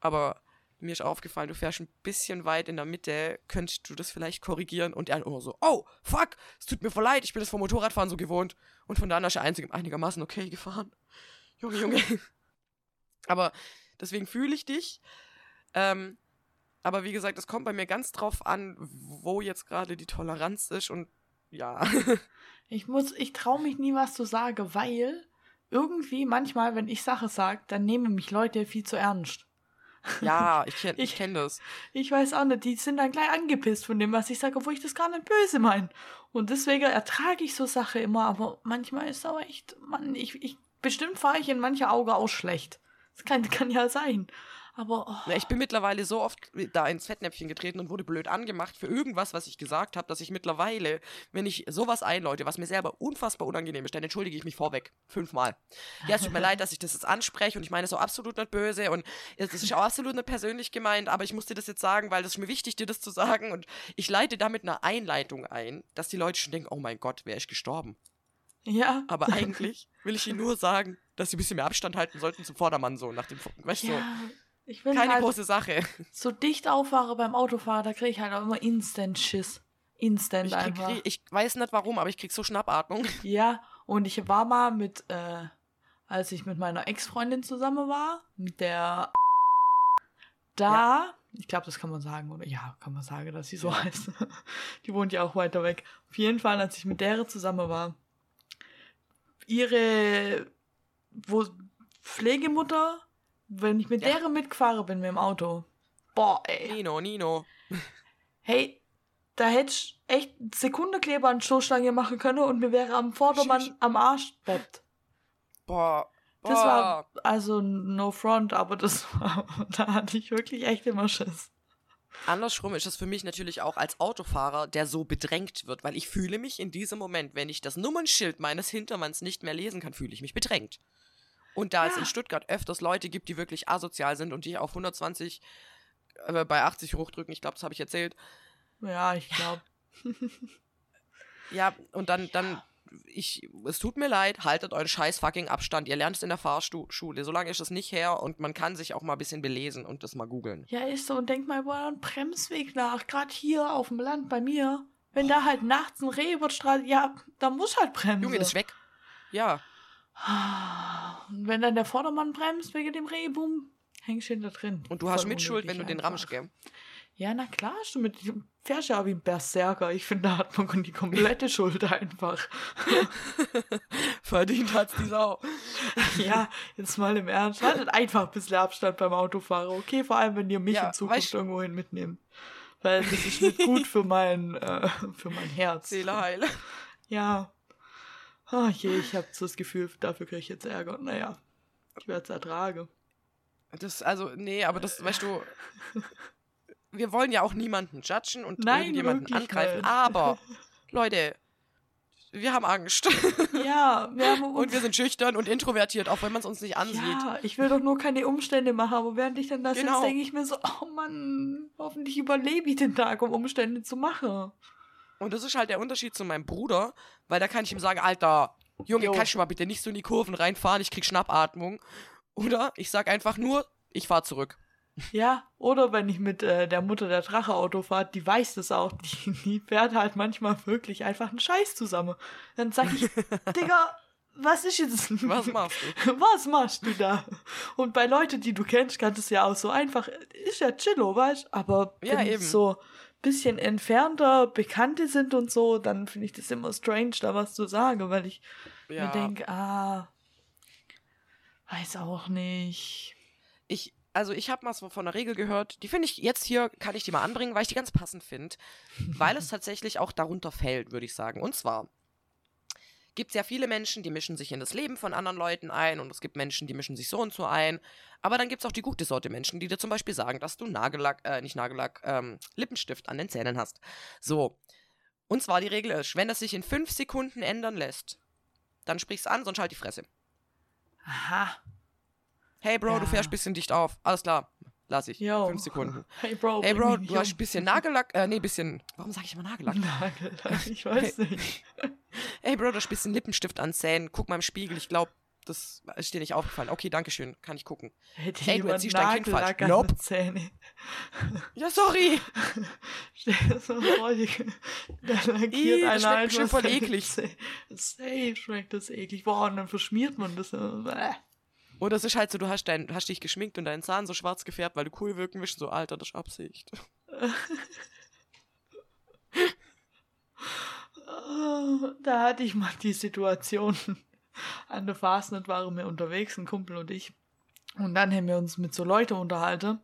aber mir ist aufgefallen, du fährst ein bisschen weit in der Mitte, könntest du das vielleicht korrigieren? Und er immer so, oh, fuck, es tut mir voll leid, ich bin das vom Motorradfahren so gewohnt. Und von da an ist er einzig, einigermaßen okay gefahren. Junge, Junge. aber deswegen fühle ich dich. Ähm, aber wie gesagt, es kommt bei mir ganz drauf an, wo jetzt gerade die Toleranz ist und ja. ich muss, ich traue mich nie was zu sagen, weil irgendwie manchmal, wenn ich Sache sage, dann nehmen mich Leute viel zu ernst. Ja, ich kenne ich kenn das. Ich weiß auch nicht, die sind dann gleich angepisst von dem, was ich sage, obwohl ich das gar nicht böse meine. Und deswegen ertrage ich so Sache immer, aber manchmal ist auch echt, man, ich, ich, bestimmt fahre ich in mancher Auge auch schlecht. Das kann, kann ja sein. Aber oh. ich bin mittlerweile so oft da ins Fettnäpfchen getreten und wurde blöd angemacht für irgendwas, was ich gesagt habe, dass ich mittlerweile, wenn ich sowas einläute, was mir selber unfassbar unangenehm ist, dann entschuldige ich mich vorweg. Fünfmal. Ja, es tut mir leid, dass ich das jetzt anspreche und ich meine es auch absolut nicht böse und es ist auch absolut nicht persönlich gemeint, aber ich muss dir das jetzt sagen, weil das ist mir wichtig, dir das zu sagen und ich leite damit eine Einleitung ein, dass die Leute schon denken, oh mein Gott, wäre ich gestorben. Ja. Aber eigentlich will ich ihnen nur sagen, dass sie ein bisschen mehr Abstand halten sollten zum Vordermann so nach dem, weißt du? Ja. So. Ich bin Keine halt große Sache. So dicht auffahre beim Autofahren, da kriege ich halt auch immer Instant Schiss. Instant ich krieg, einfach. Ich weiß nicht warum, aber ich krieg so Schnappatmung. Ja, und ich war mal mit, äh, als ich mit meiner Ex-Freundin zusammen war, mit der da, ja. ich glaube, das kann man sagen, oder? Ja, kann man sagen, dass sie so ja. heißt. Die wohnt ja auch weiter weg. Auf jeden Fall, als ich mit der zusammen war, ihre wo Pflegemutter wenn ich mit ja. deren mitgefahren bin mit dem Auto. Boah, ey. Nino, Nino. Hey, da hätte ich echt Sekundekleber an Stoßstange machen können und mir wäre am Vordermann am Arsch bleibt. Boah. Boah. Das war also no front, aber das war, da hatte ich wirklich echt immer Schiss. Andersrum ist es für mich natürlich auch als Autofahrer, der so bedrängt wird, weil ich fühle mich in diesem Moment, wenn ich das Nummernschild meines Hintermanns nicht mehr lesen kann, fühle ich mich bedrängt. Und da ja. es in Stuttgart öfters Leute gibt, die wirklich asozial sind und die auf 120 äh, bei 80 hochdrücken, ich glaube, das habe ich erzählt. Ja, ich glaube. ja, und dann, dann, ich, es tut mir leid, haltet euren scheiß fucking Abstand. Ihr lernt es in der Fahrschule. Solange ist es nicht her und man kann sich auch mal ein bisschen belesen und das mal googeln. Ja, ist so. Und denk mal über einen Bremsweg nach. Gerade hier auf dem Land bei mir. Wenn da halt nachts ein Reh wird strahlt, ja, da muss halt bremsen. Junge, das ist weg. Ja. Und wenn dann der Vordermann bremst wegen dem Rehboom, hängst du hinter drin. Und du hast Mitschuld, wenn du den ramschst, gell? Ja, na klar, du mit fährst ja wie ein Berserker. Ich finde, da hat man die komplette Schuld einfach. Verdient hat's die Sau. ja, jetzt mal im Ernst. Haltet einfach ein bisschen Abstand beim Autofahren, okay? Vor allem, wenn ihr mich Ja, in Zukunft weißt du- irgendwohin mitnehmt. Weil das ist nicht gut für mein, äh, für mein Herz. Seele heil. Ja. Oh je, ich habe so das Gefühl, dafür kriege ich jetzt Ärger. Naja, ich werde es ertragen. Das, also, nee, aber das, weißt du, wir wollen ja auch niemanden judgen und Nein, irgendjemanden angreifen, aber, Leute, wir haben Angst. Ja, wir haben Und wir sind schüchtern und introvertiert, auch wenn man es uns nicht ansieht. Ja, ich will doch nur keine Umstände machen, aber während ich dann da Genau. sitze, denke ich mir so, oh Mann, hoffentlich überlebe ich den Tag, um Umstände zu machen. Und das ist halt der Unterschied zu meinem Bruder, weil da kann ich ihm sagen, Alter, Junge, Jo. kannst du mal bitte nicht so in die Kurven reinfahren, ich krieg Schnappatmung. Oder ich sag einfach nur, ich fahr zurück. Ja, oder wenn ich mit äh, der Mutter der Drache Auto fahre, die weiß das auch, die, die fährt halt manchmal wirklich einfach einen Scheiß zusammen. Dann sag ich, Digga, was ist jetzt? Was machst du? Was machst du da? Und bei Leuten, die du kennst, kann das ja auch so einfach, ist ja chillo, weißt Aber Ja, eben. so bisschen entfernter Bekannte sind und so, dann finde ich das immer strange, da was zu sagen, weil ich mir Ja, denke, ah, weiß auch nicht. ich, also ich habe mal so von einer Regel gehört, die finde ich jetzt hier, kann ich die mal anbringen, weil ich die ganz passend finde, weil es tatsächlich auch darunter fällt, würde ich sagen. Und zwar gibt es ja viele Menschen, die mischen sich in das Leben von anderen Leuten ein und es gibt Menschen, die mischen sich so und so ein. Aber dann gibt es auch die gute Sorte Menschen, die dir zum Beispiel sagen, dass du Nagellack, äh, nicht Nagellack, ähm, Lippenstift an den Zähnen hast. So. Und zwar die Regel ist, wenn es sich in fünf Sekunden ändern lässt, dann sprich's an, sonst halt die Fresse. Aha. Hey Bro, du Ja. fährst ein bisschen dicht auf. Alles klar. Lass ich. Yo. Fünf Sekunden. Hey Bro, Hey Bro, du hast ein bisschen Nagellack. Äh, nee, bisschen. Warum sage ich immer Nagellack? Nagellack, ich weiß nicht. Hey Bro, du hast ein bisschen Lippenstift an Zähnen. Guck mal im Spiegel. Ich glaube, das ist dir nicht aufgefallen. Okay, danke schön. Kann ich gucken. Hätte Hey, du erziehst dein Kind falsch. Nagellack an Nope. Zähne. Ja, sorry. Stell dir so vor, die- da lackiert Ih, das einer schmeckt einfach bestimmt voll eklig. Safe schmeckt das eklig. Boah, und dann verschmiert man das. Bäh. Oder es ist halt so, du hast, dein, hast dich geschminkt und deinen Zahn so schwarz gefärbt, weil du cool wirken willst. So, Alter, das ist Absicht. Da hatte ich mal die Situation. An der Fastnet waren wir unterwegs, ein Kumpel und ich. Und dann haben wir uns mit so Leuten unterhalten.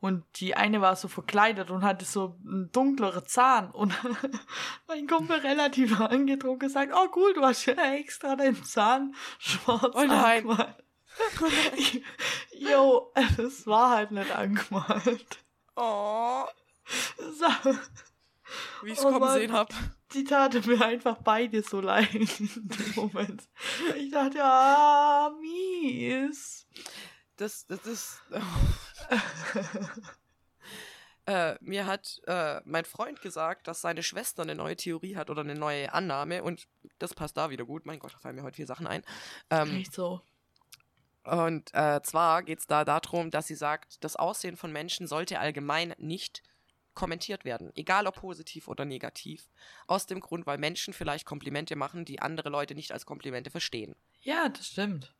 Und die eine war so verkleidet und hatte so einen dunkleren Zahn. Und mein Kumpel relativ angetrunken gesagt, oh cool, du hast ja extra deinen Zahn schwarz Oh nein. angemalt. Jo, es war halt nicht angemalt. Oh, So, wie ich es Oh kommen sehen hab. die taten mir einfach beide so leid in dem Moment. Ich dachte, ah, mies. Das, das ist. äh, mir hat äh, mein Freund gesagt, dass seine Schwester eine neue Theorie hat oder eine neue Annahme und das passt da wieder gut. Mein Gott, da fallen mir heute vier Sachen ein. Ähm, Echt so. Und äh, zwar geht es da darum, dass sie sagt, das Aussehen von Menschen sollte allgemein nicht kommentiert werden, egal ob positiv oder negativ. Aus dem Grund, weil Menschen vielleicht Komplimente machen, die andere Leute nicht als Komplimente verstehen. Ja, das stimmt.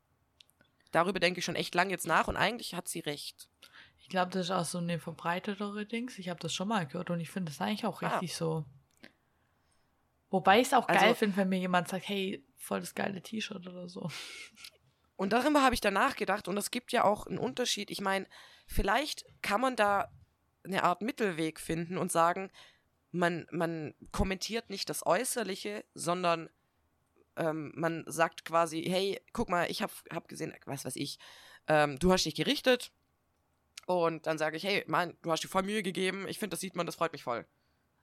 Darüber denke ich schon echt lang jetzt nach und eigentlich hat sie recht. Ich glaube, das ist auch so eine verbreitetere Dings. Ich habe das schon mal gehört und ich finde das eigentlich auch Ah. richtig so. Wobei ich es auch Also- geil finde, wenn mir jemand sagt, hey, voll das geile T-Shirt oder so. Und darüber habe ich dann nachgedacht und es gibt ja auch einen Unterschied. Ich meine, vielleicht kann man da eine Art Mittelweg finden und sagen, man, man kommentiert nicht das Äußerliche, sondern ähm, man sagt quasi, hey, guck mal, ich habe hab gesehen, was weiß ich, ähm, du hast dich gerichtet und dann sage ich, hey, Mann, du hast dir voll Mühe gegeben, ich finde, das sieht man, das freut mich voll.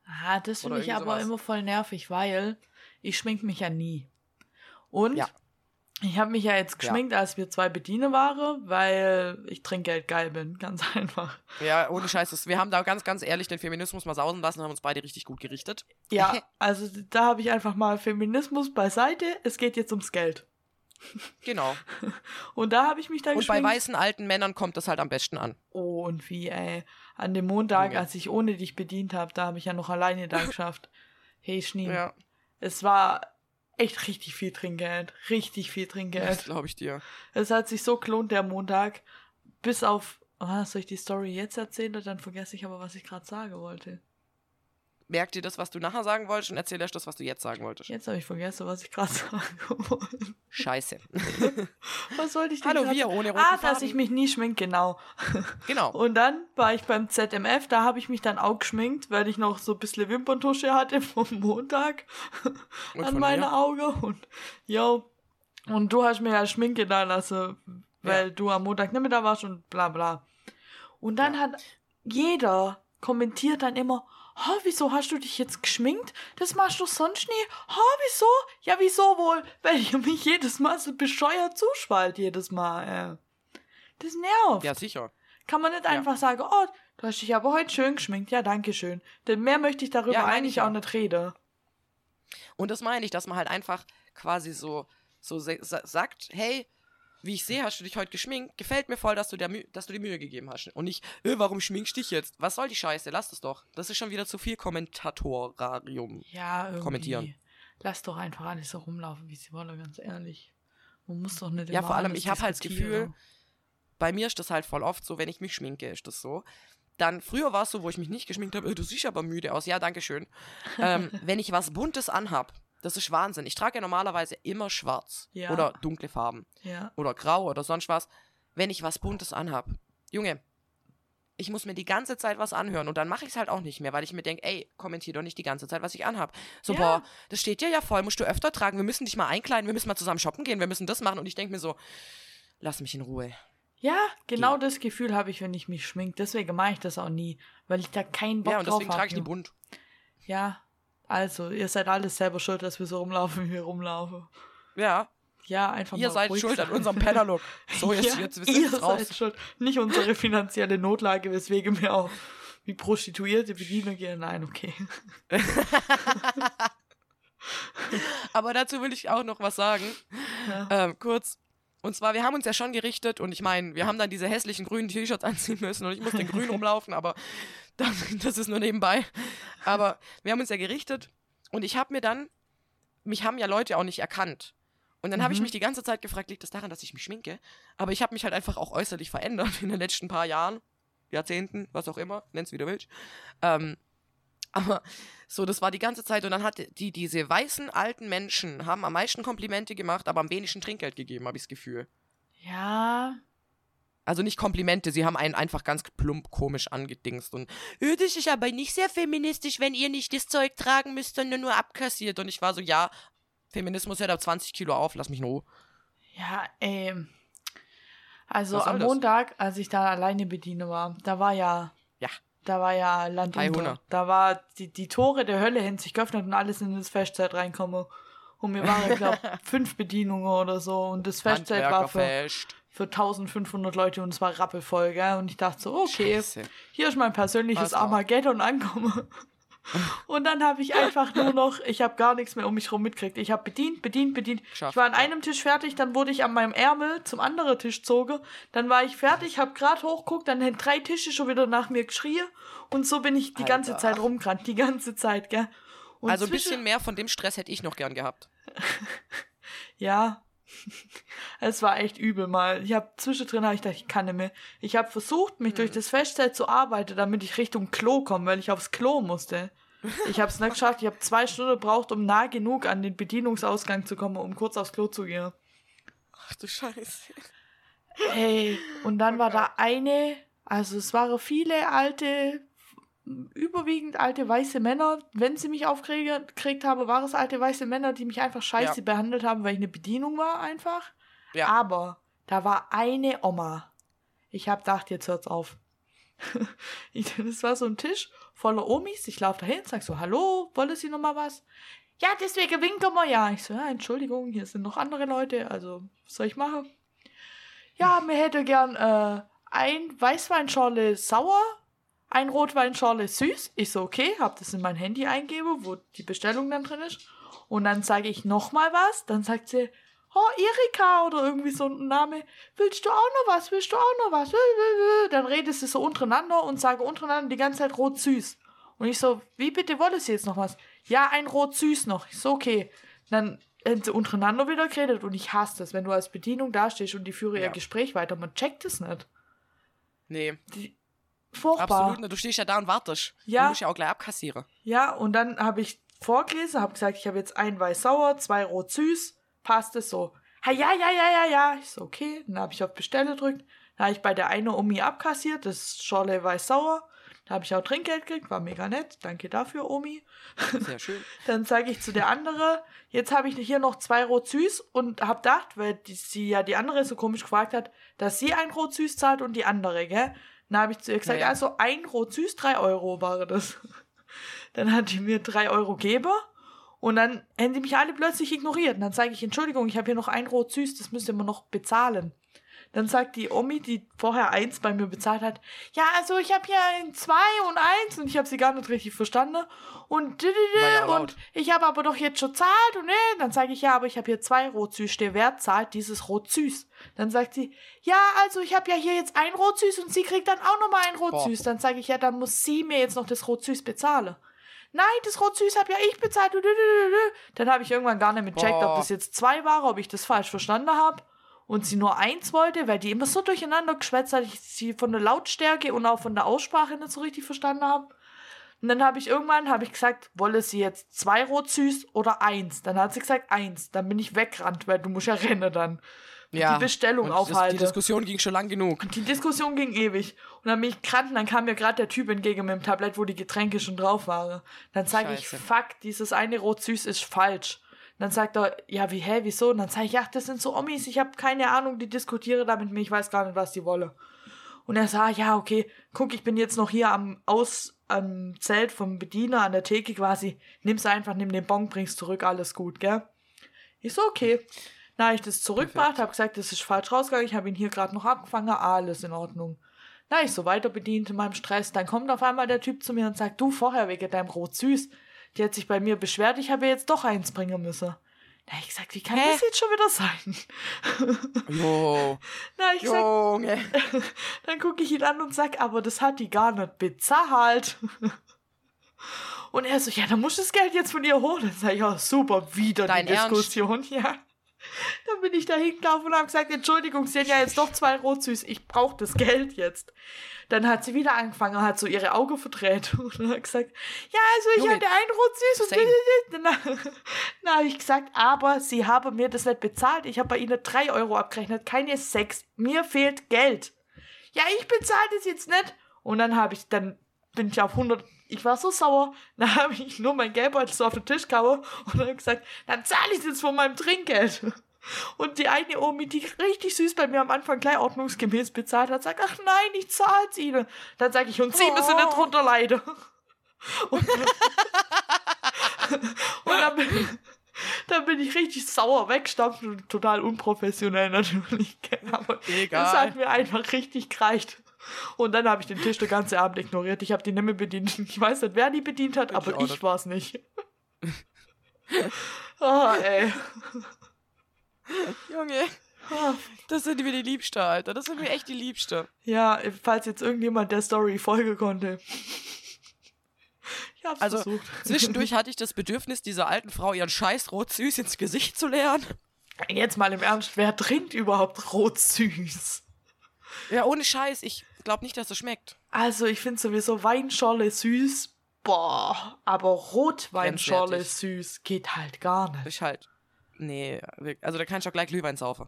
Ah, das finde ich aber sowas. immer voll nervig, weil ich schmink mich ja nie. Und Ja. Ich habe mich ja jetzt Ja. geschminkt, als wir zwei Bediener waren, weil ich Trinkgeld geil bin. Ganz einfach. Ja, ohne Scheiß, das- wir haben da ganz, ganz ehrlich den Feminismus mal sausen lassen und haben uns beide richtig gut gerichtet. Ja, also da habe ich einfach mal Feminismus beiseite. Es geht jetzt ums Geld. Genau. Und da habe ich mich dann Und bei geschminkt. weißen alten Männern kommt das halt am besten an. Oh, und wie, ey. An dem Montag, Junge. als ich ohne dich bedient habe, da habe ich ja noch alleine da geschafft. Hey, Schnee. Ja, Es war echt richtig viel Trinkgeld. Richtig viel das Trinkgeld. glaube ich dir. Es hat sich so gelohnt, der Montag. Bis auf Oh, soll ich die Story jetzt erzählen? Dann vergesse ich aber, was ich gerade sagen wollte. Merk dir das, was du nachher sagen wolltest und erzähl erst das, was du jetzt sagen wolltest. Jetzt habe ich vergessen, was ich gerade sagen wollte. Scheiße. Was wollte ich denn Hallo, wir ohne roten Ah, dass Faden. ich mich nie schmink, genau. Genau. Und dann war ich beim ZMF, da habe ich mich dann auch geschminkt, weil ich noch so ein bisschen Wimperntusche hatte vom Montag Und an meine? Augen. Und, und du hast mir ja Schminke da lassen, weil Ja. du am Montag nicht mehr da warst und bla bla. Und dann Ja. hat jeder kommentiert dann immer, Ha, wieso hast du dich jetzt geschminkt? Das machst du sonst nie. Ha, wieso? Ja, wieso wohl? Weil ihr mich jedes Mal so bescheuert zuschwallt, jedes Mal. Äh. Das nervt. Ja, sicher. Kann man nicht einfach sagen, oh, du hast dich aber heute schön geschminkt. Ja, danke schön. Denn mehr möchte ich darüber Ja, eigentlich ich ja. auch nicht reden. Und das meine ich, dass man halt einfach quasi so, so sagt, hey, wie ich sehe, hast du dich heute geschminkt. Gefällt mir voll, dass du, der Mü dass du die Mühe gegeben hast. Und nicht, äh, warum schminkst du dich jetzt? Was soll die Scheiße? Lass das doch. Das ist schon wieder zu viel Kommentatorarium. Ja, irgendwie. Kommentieren. Lass doch einfach alles so rumlaufen, wie sie wollen, ganz ehrlich. Man muss doch nicht Ja, vor allem, ich habe halt das. Gefühl, bei mir ist das halt voll oft so, wenn ich mich schminke, ist das so. Dann, früher war es so, wo ich mich nicht geschminkt habe, äh, du siehst aber müde aus. Ja, danke schön. ähm, wenn ich was Buntes anhab, das ist Wahnsinn. Ich trage ja normalerweise immer schwarz. Ja. Oder dunkle Farben. Ja. oder grau oder sonst was, wenn ich was Buntes anhab. Junge, ich muss mir die ganze Zeit was anhören und dann mache ich es halt auch nicht mehr, weil ich mir denke, ey, kommentier doch nicht die ganze Zeit, was ich anhab. So, Ja. boah, das steht dir ja voll, musst du öfter tragen, wir müssen dich mal einkleiden, wir müssen mal zusammen shoppen gehen, wir müssen das machen und ich denke mir so, lass mich in Ruhe. Ja, genau das Gefühl habe ich, wenn ich mich schmink. Deswegen mache ich das auch nie, weil ich da keinen Bock ja, und drauf deswegen habe. trage ich die bunt. Ja, also, ihr seid alles selber schuld, dass wir so rumlaufen, wie wir rumlaufen. Ja, Ja, einfach ihr seid schuld an sein. unserem Pennerlook. So, jetzt, ja, jetzt wir ihr sind raus. seid schuld. Nicht unsere finanzielle Notlage, weswegen wir auch wie Prostituierte bedienen gehen. Nein, okay. Aber dazu will ich auch noch was sagen. Ja. Ähm, kurz. Und zwar, wir haben uns ja schon gerichtet und ich meine, wir haben dann diese hässlichen grünen T-Shirts anziehen müssen und ich musste grün rumlaufen, aber das, das ist nur nebenbei. Aber wir haben uns ja gerichtet und ich habe mir dann, mich haben ja Leute auch nicht erkannt. Und dann habe ich Mhm. mich die ganze Zeit gefragt, liegt das daran, dass ich mich schminke? Aber ich habe mich halt einfach auch äußerlich verändert in den letzten paar Jahren, Jahrzehnten, was auch immer, nenn's wie du willst. Ähm, aber so, das war die ganze Zeit und dann hat die, diese weißen alten Menschen haben am meisten Komplimente gemacht, aber am wenigsten Trinkgeld gegeben, habe ich das Gefühl. Ja, Also nicht Komplimente, sie haben einen einfach ganz plump komisch angedingst und "Äh, das ist aber nicht sehr feministisch, wenn ihr nicht das Zeug tragen müsst, sondern nur abkassiert. Und ich war so, ja, Feminismus hört ab 20 Kilo auf, lass mich in Ruhe. ja, ähm. Also am das? Montag, als ich da alleine bediene war, da war ja, Ja. da war ja Land unter. Da war die, die Tore der Hölle haben sich geöffnet und alles in das Festzelt reinkommen. Und mir waren, glaube, fünf Bedienungen oder so. Und das Festzelt war für, Handwerkerfest. Für 1500 Leute und es war rappelvoll, gell? Und ich dachte so, okay, Scheiße. hier ist mein persönliches Alles klar. Armageddon angekommen. Und dann habe ich einfach nur noch, ich habe gar nichts mehr um mich rum mitgekriegt. Ich habe bedient, bedient, bedient. Geschafft, ich war an einem Tisch fertig, dann wurde ich an meinem Ärmel zum anderen Tisch zogen. Dann war ich fertig, habe gerade hochguckt, dann haben drei Tische schon wieder nach mir geschrien. Und so bin ich die ganze Alter. Zeit rumgerannt, die ganze Zeit, gell? Und Also ein bisschen mehr von dem Stress hätte ich noch gern gehabt. Ja. Es war echt übel mal. Ich habe zwischendrin habe ich gedacht, ich kann nicht mehr. Ich habe versucht, mich Hm. durch das Festzelt zu arbeiten, damit ich Richtung Klo komme, weil ich aufs Klo musste. Ich habe es nicht geschafft. Ich habe zwei Stunden gebraucht, um nah genug an den Bedienungsausgang zu kommen, um kurz aufs Klo zu gehen. Ach du Scheiße. Hey, und dann war da eine, also es waren viele alte, überwiegend alte weiße Männer. Wenn sie mich aufgeregt haben, waren es alte weiße Männer, die mich einfach scheiße Ja. behandelt haben, weil ich eine Bedienung war einfach. Ja. Aber da war eine Oma. Ich hab gedacht, jetzt hört's auf. das war so ein Tisch voller Omis. Ich laufe dahin, sag so, hallo, wollen Sie noch mal was? Ja, deswegen winken wir ja. Ich so, ja, Entschuldigung, hier sind noch andere Leute, also, was soll ich machen? Ja, mir hätte gern äh, ein Weißweinschorle sauer, ein Rotweinschorle süß. Ich so, okay, hab das in mein Handy eingebe, wo die Bestellung dann drin ist. Und dann sage ich noch mal was. Dann sagt sie, oh, Erika oder irgendwie so ein Name. Willst du auch noch was? Willst du auch noch was? Dann redet sie so untereinander und sage untereinander die ganze Zeit rot süß. Und ich so, wie bitte wollte sie jetzt noch was? Ja, ein rot süß noch. Ich so, okay. Dann haben sie untereinander wieder geredet und ich hasse das, wenn du als Bedienung dastehst und die führen ihr Ja. Gespräch weiter. Man checkt es nicht. Nee, Die, furchtbar. absolut nicht. Du stehst ja da und wartest. Ja. Du musst ja auch gleich abkassieren. Ja, und dann habe ich vorgelesen, habe gesagt, ich habe jetzt ein weiß sauer, zwei rot süß, passt es so. Ha, ja, ja, ja, ja, ja. Ich so, okay. Dann habe ich auf Bestelle gedrückt. Dann habe ich bei der einen Omi abkassiert, das Schorle weiß sauer. Da habe ich auch Trinkgeld gekriegt, war mega nett. Danke dafür, Omi. Sehr schön. Dann sage ich zu der andere, jetzt habe ich hier noch zwei rot süß und habe gedacht, weil die, sie ja die andere so komisch gefragt hat, dass sie ein rot süß zahlt und die andere, gell? Dann habe ich zu ihr gesagt, Naja. also ein rot süß, drei Euro war das. Dann hat die mir drei Euro gegeben und dann haben die mich alle plötzlich ignoriert. Und dann sage ich, Entschuldigung, ich habe hier noch ein rot süß, das müsst ihr mir noch bezahlen. Dann sagt die Omi, die vorher eins bei mir bezahlt hat, ja, also ich habe hier ein zwei und eins und ich habe sie gar nicht richtig verstanden. Und, ja und ich habe aber doch jetzt schon zahlt und ne, dann sage ich, ja, aber ich habe hier zwei rot süß, der Wert zahlt dieses rot süß. Dann sagt sie, ja, also ich habe ja hier jetzt ein rot süß und sie kriegt dann auch nochmal ein rot Boah. süß. Dann sage ich, ja, dann muss sie mir jetzt noch das rot süß bezahlen. Nein, das rot süß habe ja ich bezahlt. Dann habe ich irgendwann gar nicht mehr gecheckt, ob das jetzt zwei war, ob ich das falsch verstanden habe und sie nur eins wollte, weil die immer so durcheinander geschwätzt hat, ich sie von der Lautstärke und auch von der Aussprache nicht so richtig verstanden habe. Und dann habe ich irgendwann habe ich gesagt, wolle sie jetzt zwei rot süß oder eins? Dann hat sie gesagt eins. Dann bin ich weggerannt, weil du musst ja rennen dann. Ja. Die Bestellung aufhalten. Die Diskussion ging schon lang genug. Die Diskussion ging ewig. Und dann bin ich und dann kam mir gerade der Typ entgegen mit dem Tablett, wo die Getränke schon drauf waren. Dann sage ich, fuck, dieses eine Rot süß ist falsch. Dann sagt er, ja, wie, hä, wieso? Und dann sage ich, ja, das sind so Omis, ich habe keine Ahnung, die diskutieren da mit mir, ich weiß gar nicht, was die wollen. Und er sagt, ja, okay, guck, ich bin jetzt noch hier am Aus, am Zelt vom Bediener an der Theke quasi. Nimm's einfach, nimm den Bon, bring's zurück, alles gut, gell? Ich so, okay. Na, ich das zurückgebracht, habe gesagt, das ist falsch rausgegangen, ich habe ihn hier gerade noch abgefangen, alles in Ordnung. Na, ich so weiter bedient in meinem Stress. Dann kommt auf einmal der Typ zu mir und sagt, du, vorher wegen deinem Rot süß. Die hat sich bei mir beschwert, ich habe ihr jetzt doch eins bringen müssen. Na, ich gesagt, wie kann Hä? das jetzt schon wieder sein? Jo. Na, ich sag, dann gucke ich ihn an und sag, aber das hat die gar nicht bezahlt. Und er so, ja, dann musst du das Geld jetzt von ihr holen. Dann sag ich, ja, super, wieder Dein die Ernst? Diskussion, ja. Dann bin ich da hingelaufen und habe gesagt, Entschuldigung, sie haben ja jetzt doch zwei Rotsüß, ich brauche das Geld jetzt. Dann hat sie wieder angefangen und hat so ihre Augen verdreht und hat gesagt, ja, also ich Junge, hatte ein Rotsüß und dann habe ich gesagt, aber sie haben mir das nicht bezahlt. Ich habe bei ihnen drei Euro abgerechnet, keine sechs. Mir fehlt Geld. Ja, ich bezahle das jetzt nicht. Und dann habe ich, dann bin ich auf 100, ich war so sauer, dann habe ich nur mein Geldbeutel so auf den Tisch gehauen und dann gesagt, dann zahle ich es jetzt von meinem Trinkgeld. Und die eine Omi, die richtig süß bei mir am Anfang gleich ordnungsgemäß bezahlt hat, sagt, ach nein, ich zahle es ihnen. Dann sage ich, und sie müssen nicht drunter leiden. Und, und dann, bin, dann bin ich richtig sauer weggestampft und total unprofessionell natürlich. Aber Egal. das hat mir einfach richtig gereicht. Und dann habe ich den Tisch den ganzen Abend ignoriert. Ich habe die nicht mehr bedient. Ich weiß nicht, wer die bedient hat, Ich aber ich nicht. war es nicht. oh, ey. Junge. Das sind wir die Liebste, Alter. Das sind wir echt die Liebste. Ja, falls jetzt irgendjemand der Story folgen konnte. Ich hab's Also, versucht. Zwischendurch hatte ich das Bedürfnis, dieser alten Frau ihren scheiß rot süß ins Gesicht zu leeren. Jetzt mal im Ernst, wer trinkt überhaupt rot süß? Ja, ohne Scheiß. Ich glaube nicht, dass es schmeckt. Also, ich finde sowieso Weinschorle süß. Boah, aber Rotweinschorle süß geht halt gar nicht. ist halt. Nee, also da kann ich doch gleich Glühwein saufen.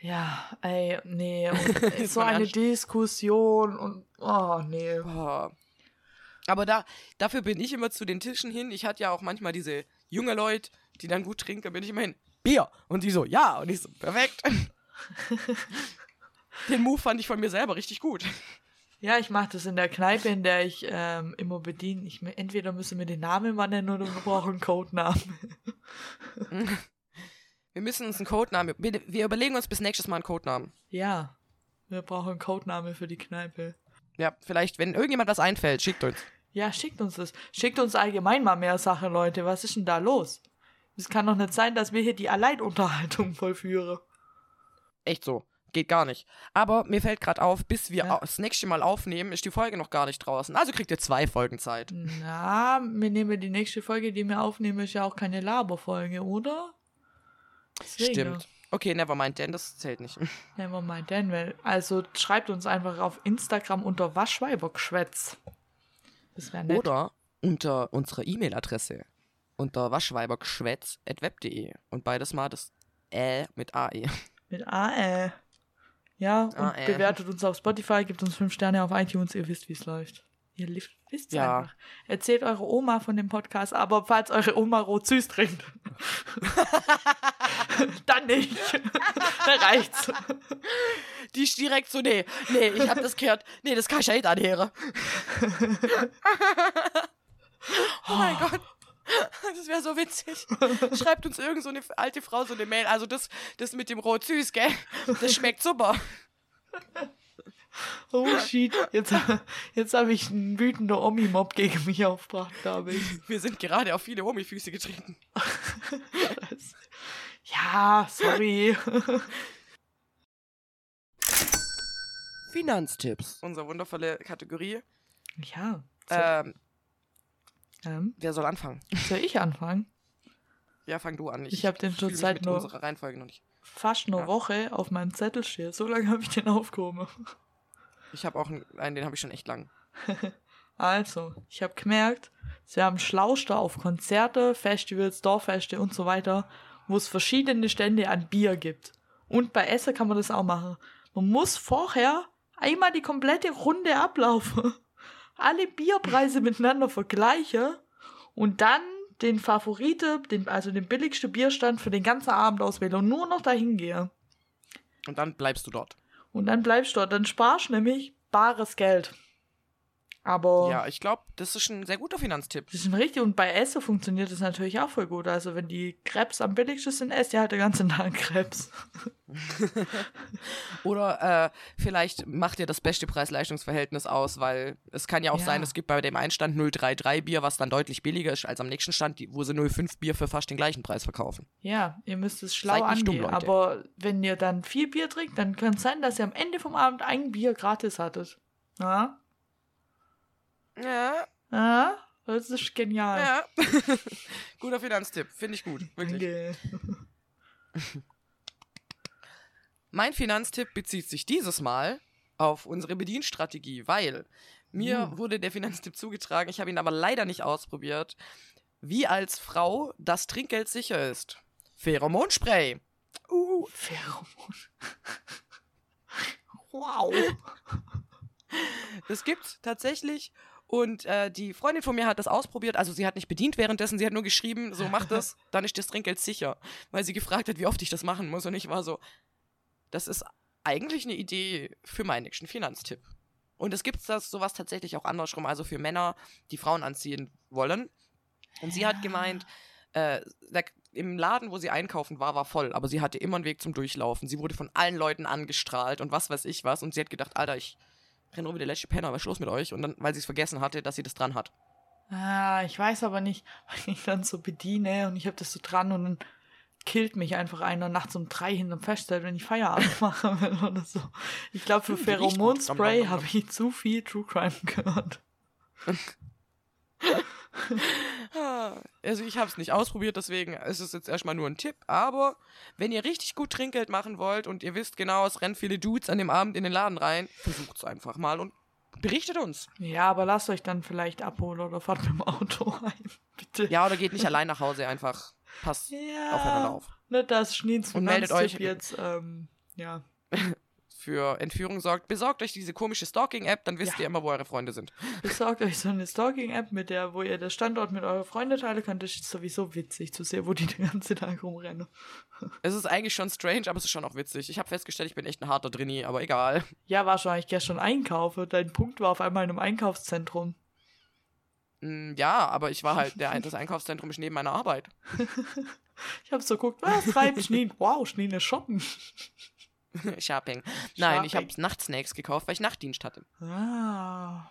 Ja, ey, nee. So eine Ernst. Diskussion und. Oh, nee. Boah. Aber da, dafür bin ich immer zu den Tischen hin. Ich hatte ja auch manchmal diese junge Leute, die dann gut trinken, bin ich immer hin. Bier. Und die so, ja. Und ich so, perfekt. Den Move fand ich von mir selber richtig gut. Ja, ich mache das in der Kneipe, in der ich ähm, immer bediene. Ich, entweder müssen wir den Namen mal nennen oder wir brauchen einen Codenamen. Wir müssen uns einen Codenamen. Wir, wir überlegen uns bis nächstes Mal einen Codenamen. Ja, wir brauchen einen Codenamen für die Kneipe. Ja, vielleicht, wenn irgendjemand was einfällt, schickt uns. Ja, schickt uns das. Schickt uns allgemein mal mehr Sachen, Leute. Was ist denn da los? Es kann doch nicht sein, dass wir hier die Alleinunterhaltung vollführen. Echt so. Geht gar nicht. Aber mir fällt gerade auf, bis wir Ja. das nächste Mal aufnehmen, ist die Folge noch gar nicht draußen. Also kriegt ihr zwei Folgen Zeit. Na, wir nehmen die nächste Folge, die wir aufnehmen, ist ja auch keine Laberfolge, oder? Deswegen. Stimmt. Okay, never mind, denn das zählt nicht. Never mind then, weil, also schreibt uns einfach auf Instagram unter Waschweibergschwätz. Das wäre nett. Oder unter unserer E-Mail-Adresse. Unter waschweibergschwätz.web.de. Und beides mal das Ä mit AE. Mit AE. Ja, und AE. bewertet uns auf Spotify, gibt uns fünf Sterne auf iTunes, ihr wisst, wie es läuft. Ihr wisst Ja. einfach. Erzählt eure Oma von dem Podcast, aber falls eure Oma rot süß trinkt, dann nicht. dann reicht's. Die ist direkt so, nee, nee, ich hab das gehört. Nee, das kann ich ja nicht anhören. oh mein Gott. Das wäre so witzig. Schreibt uns irgend so eine alte Frau so eine Mail. Also das, das mit dem Rot süß, gell? Das schmeckt super. Oh shit, jetzt, jetzt habe ich einen wütenden Omi-Mob gegen mich aufgebracht, glaube ich. Wir sind gerade auf viele Omi-Füße getreten. Ja, sorry. Finanztipps. Unsere wundervolle Kategorie. Ja. Ähm, ähm, wer soll anfangen? soll ich anfangen? Ja, fang du an. Ich hab den fühl mich zurzeit nur- Reihenfolge noch nicht. Fast eine Ja. Woche auf meinem Zettel steht. So lange habe ich den aufgehoben. Ich habe auch einen, einen, den habe ich schon echt lang. Also, ich habe gemerkt, sie haben Schlauster auf Konzerte, Festivals, Dorffeste und so weiter, wo es verschiedene Stände an Bier gibt. Und bei Essen kann man das auch machen. Man muss vorher einmal die komplette Runde ablaufen, alle Bierpreise miteinander vergleichen und dann den Favorite, den, also den billigsten Bierstand für den ganzen Abend auswählen und nur noch dahin gehen. Und dann bleibst du dort. Und dann bleibst du dort. Dann sparst du nämlich bares Geld. Aber Ja, ich glaube, das ist ein sehr guter Finanztipp. das ist richtig. Und bei Essen funktioniert das natürlich auch voll gut. Also wenn die Krebs am billigsten sind, esst ihr halt den ganzen Tag Krebs. Oder äh, vielleicht macht ihr das beste Preis-Leistungs-Verhältnis aus, weil es kann ja auch Ja. sein, es gibt bei dem einen Stand 033 Bier, was dann deutlich billiger ist als am nächsten Stand, wo sie 05 Bier für fast den gleichen Preis verkaufen. Ja, ihr müsst es schlau dumm, angehen. Leute. Aber wenn ihr dann viel Bier trinkt, dann kann es sein, dass ihr am Ende vom Abend ein Bier gratis hattet. Ja? Ja, Ja? Das ist genial. ja. Guter Finanztipp, finde ich gut, wirklich. Danke. Mein Finanztipp bezieht sich dieses Mal auf unsere Bedienstrategie, weil mir Uh. wurde der Finanztipp zugetragen, ich habe ihn aber leider nicht ausprobiert, wie als Frau das Trinkgeld sicher ist. Pheromonspray. Uh, Pheromon. wow. Das gibt's tatsächlich. Und äh, die Freundin von mir hat das ausprobiert. Also sie hat nicht bedient währenddessen, sie hat nur geschrieben, so mach das, dann ist das Trinkgeld sicher. Weil sie gefragt hat, wie oft ich das machen muss. Und ich war so, das ist eigentlich eine Idee für meinen nächsten Finanztipp. Und es gibt das sowas tatsächlich auch andersrum, also für Männer, die Frauen anziehen wollen. Und sie hat gemeint, äh, der, im Laden, wo sie einkaufen war, war voll, aber sie hatte immer einen Weg zum Durchlaufen. Sie wurde von allen Leuten angestrahlt und was weiß ich was. Und sie hat gedacht, Alter, ich renn rum wie der letzte Penner, ist los mit euch? Und dann, weil sie es vergessen hatte, dass sie das dran hat. Ah, ich weiß aber nicht, weil ich dann so bediene und ich habe das so dran und dann killt mich einfach einer nachts um drei hinterm Festzelt, wenn ich Feierabend machen will oder so. Ich glaube, für Hm. Pheromonspray dom, habe ich zu viel True Crime gehört. Also ich habe es nicht ausprobiert, deswegen ist es jetzt erstmal nur ein Tipp. Aber wenn ihr richtig gut Trinkgeld machen wollt und ihr wisst genau, es rennen viele Dudes an dem Abend in den Laden rein, versucht es einfach mal und berichtet uns. Ja, aber lasst euch dann vielleicht abholen oder fahrt mit dem Auto heim. Bitte. Ja, oder geht nicht allein nach Hause, einfach passt Ja. aufeinander auf. Nicht, dass Schneens Und meldet euch- jetzt, ähm, ja. Für Entführung sorgt, besorgt euch diese komische Stalking-App, dann wisst Ja. ihr immer, wo eure Freunde sind. Besorgt euch so eine Stalking-App, mit der, wo ihr den Standort mit euren Freunden teilen könnt. Das ist sowieso witzig zu sehen, wo die den ganzen Tag rumrennen. Es ist eigentlich schon strange, aber es ist schon auch witzig. Ich habe festgestellt, ich bin echt ein harter Drini, aber egal. Ja, wahrscheinlich gestern einkaufe. Dein Punkt war auf einmal in einem Einkaufszentrum. Mm, Ja, aber ich war halt, der, das Einkaufszentrum ist neben meiner Arbeit. Ich habe so geguckt, was treibt Schneen? Wow, Schneen ist shoppen. Shopping. Nein, ich Shopping. habe Nachtsnacks gekauft, weil ich Nachtdienst hatte. Ah.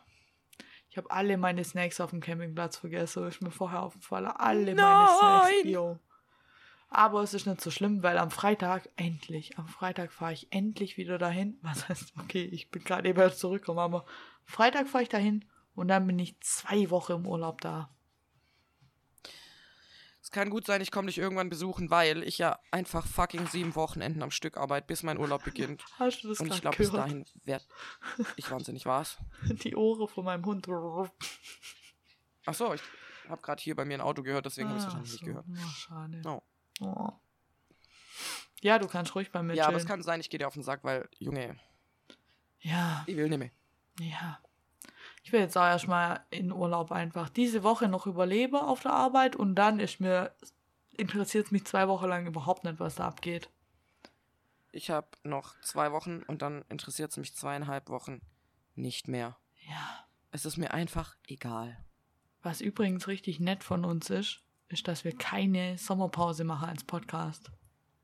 Ich habe alle meine Snacks auf dem Campingplatz vergessen. Ist mir vorher aufgefallen. Alle meine Nein! Snacks. Jo. Aber es ist nicht so schlimm, weil am Freitag, endlich, am Freitag fahre ich endlich wieder dahin. Was heißt, okay, ich bin gerade eben erst zurückgekommen, aber Freitag fahre ich dahin und dann bin ich zwei Wochen im Urlaub da. Es kann gut sein, ich komme dich irgendwann besuchen, weil ich ja einfach fucking sieben Wochenenden am Stück arbeite, bis mein Urlaub beginnt. Hast du das Und ich glaube, bis dahin werd ich wahnsinnig war's. Die Ohren von meinem Hund. Ach so, ich habe gerade hier bei mir ein Auto gehört, deswegen habe ich es Ah, wahrscheinlich nicht so. gehört. Oh, schade. Oh. Oh. Ja, du kannst ruhig bei mir Ja, aber es kann sein, ich gehe dir auf den Sack, weil, Junge, ja, ich will nicht mehr. ja. Ich will jetzt auch erstmal in Urlaub einfach diese Woche noch überleben auf der Arbeit und dann ist mir interessiert es mich zwei Wochen lang überhaupt nicht, was da abgeht. Ich habe noch zwei Wochen und dann interessiert es mich zweieinhalb Wochen nicht mehr. Ja. Es ist mir einfach egal. Was übrigens richtig nett von uns ist, ist, dass wir keine Sommerpause machen als Podcast.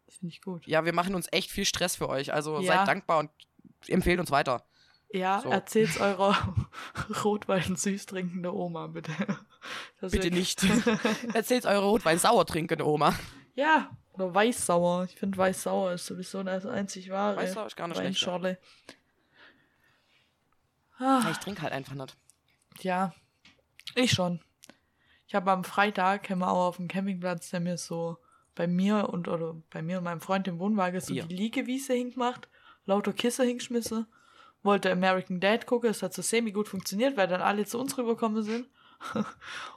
Das finde ich gut. Ja, wir machen uns echt viel Stress für euch, also Ja. seid dankbar und empfehlt uns weiter. Ja, So. erzählt's eurer Rotwein süß trinkende Oma, bitte. Dass Bitte nicht. Erzählt eure Rotwein sauer trinken, Oma. Ja, oder weißsauer. Ich finde weißsauer ist sowieso das einzig wahre. Weißsauer ist gar nicht. Weinschorle. Ja, Ah, Ich trinke halt einfach nicht. ja, ich schon. Ich habe am Freitag haben wir auch auf dem Campingplatz, der mir so bei mir und oder bei mir und meinem Freund im Wohnwagen so Bier. die Liegewiese hingemacht, lauter Kisse hingeschmissen, wollte American Dad gucken, es hat so semi gut funktioniert, weil dann alle zu uns rübergekommen sind. und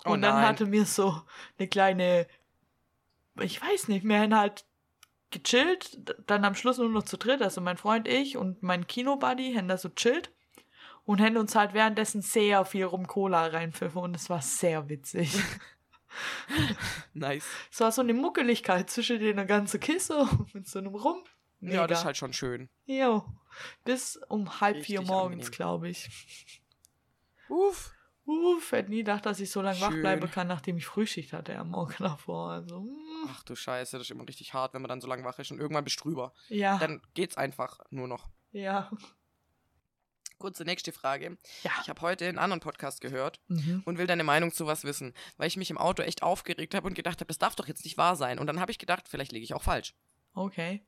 Oh dann hatte mir so eine kleine, ich weiß nicht, wir haben halt gechillt, dann am Schluss nur noch zu dritt, also mein Freund, ich und mein Kinobuddy haben da so chillt und haben uns halt währenddessen sehr viel rum Cola reinpfiffen und es war sehr witzig. Nice. es war so eine Muckeligkeit zwischen den ganzen Kisse mit so einem Rum. Ja, das ist halt schon schön. Jo. Bis um halb vier Richtig morgens, angenehm. glaube ich. Uff. Uff, hätte nie gedacht, dass ich so lange wach bleiben kann, nachdem ich Frühschicht hatte am Morgen davor. Also, mm, Ach du Scheiße, das ist immer richtig hart, wenn man dann so lange wach ist und irgendwann bist du drüber. ja, Dann geht's einfach nur noch. ja. Kurze nächste Frage. Ja. Ich habe heute einen anderen Podcast gehört Mhm. und will deine Meinung zu was wissen, weil ich mich im Auto echt aufgeregt habe und gedacht habe, das darf doch jetzt nicht wahr sein. Und dann habe ich gedacht, vielleicht liege ich auch falsch. Okay.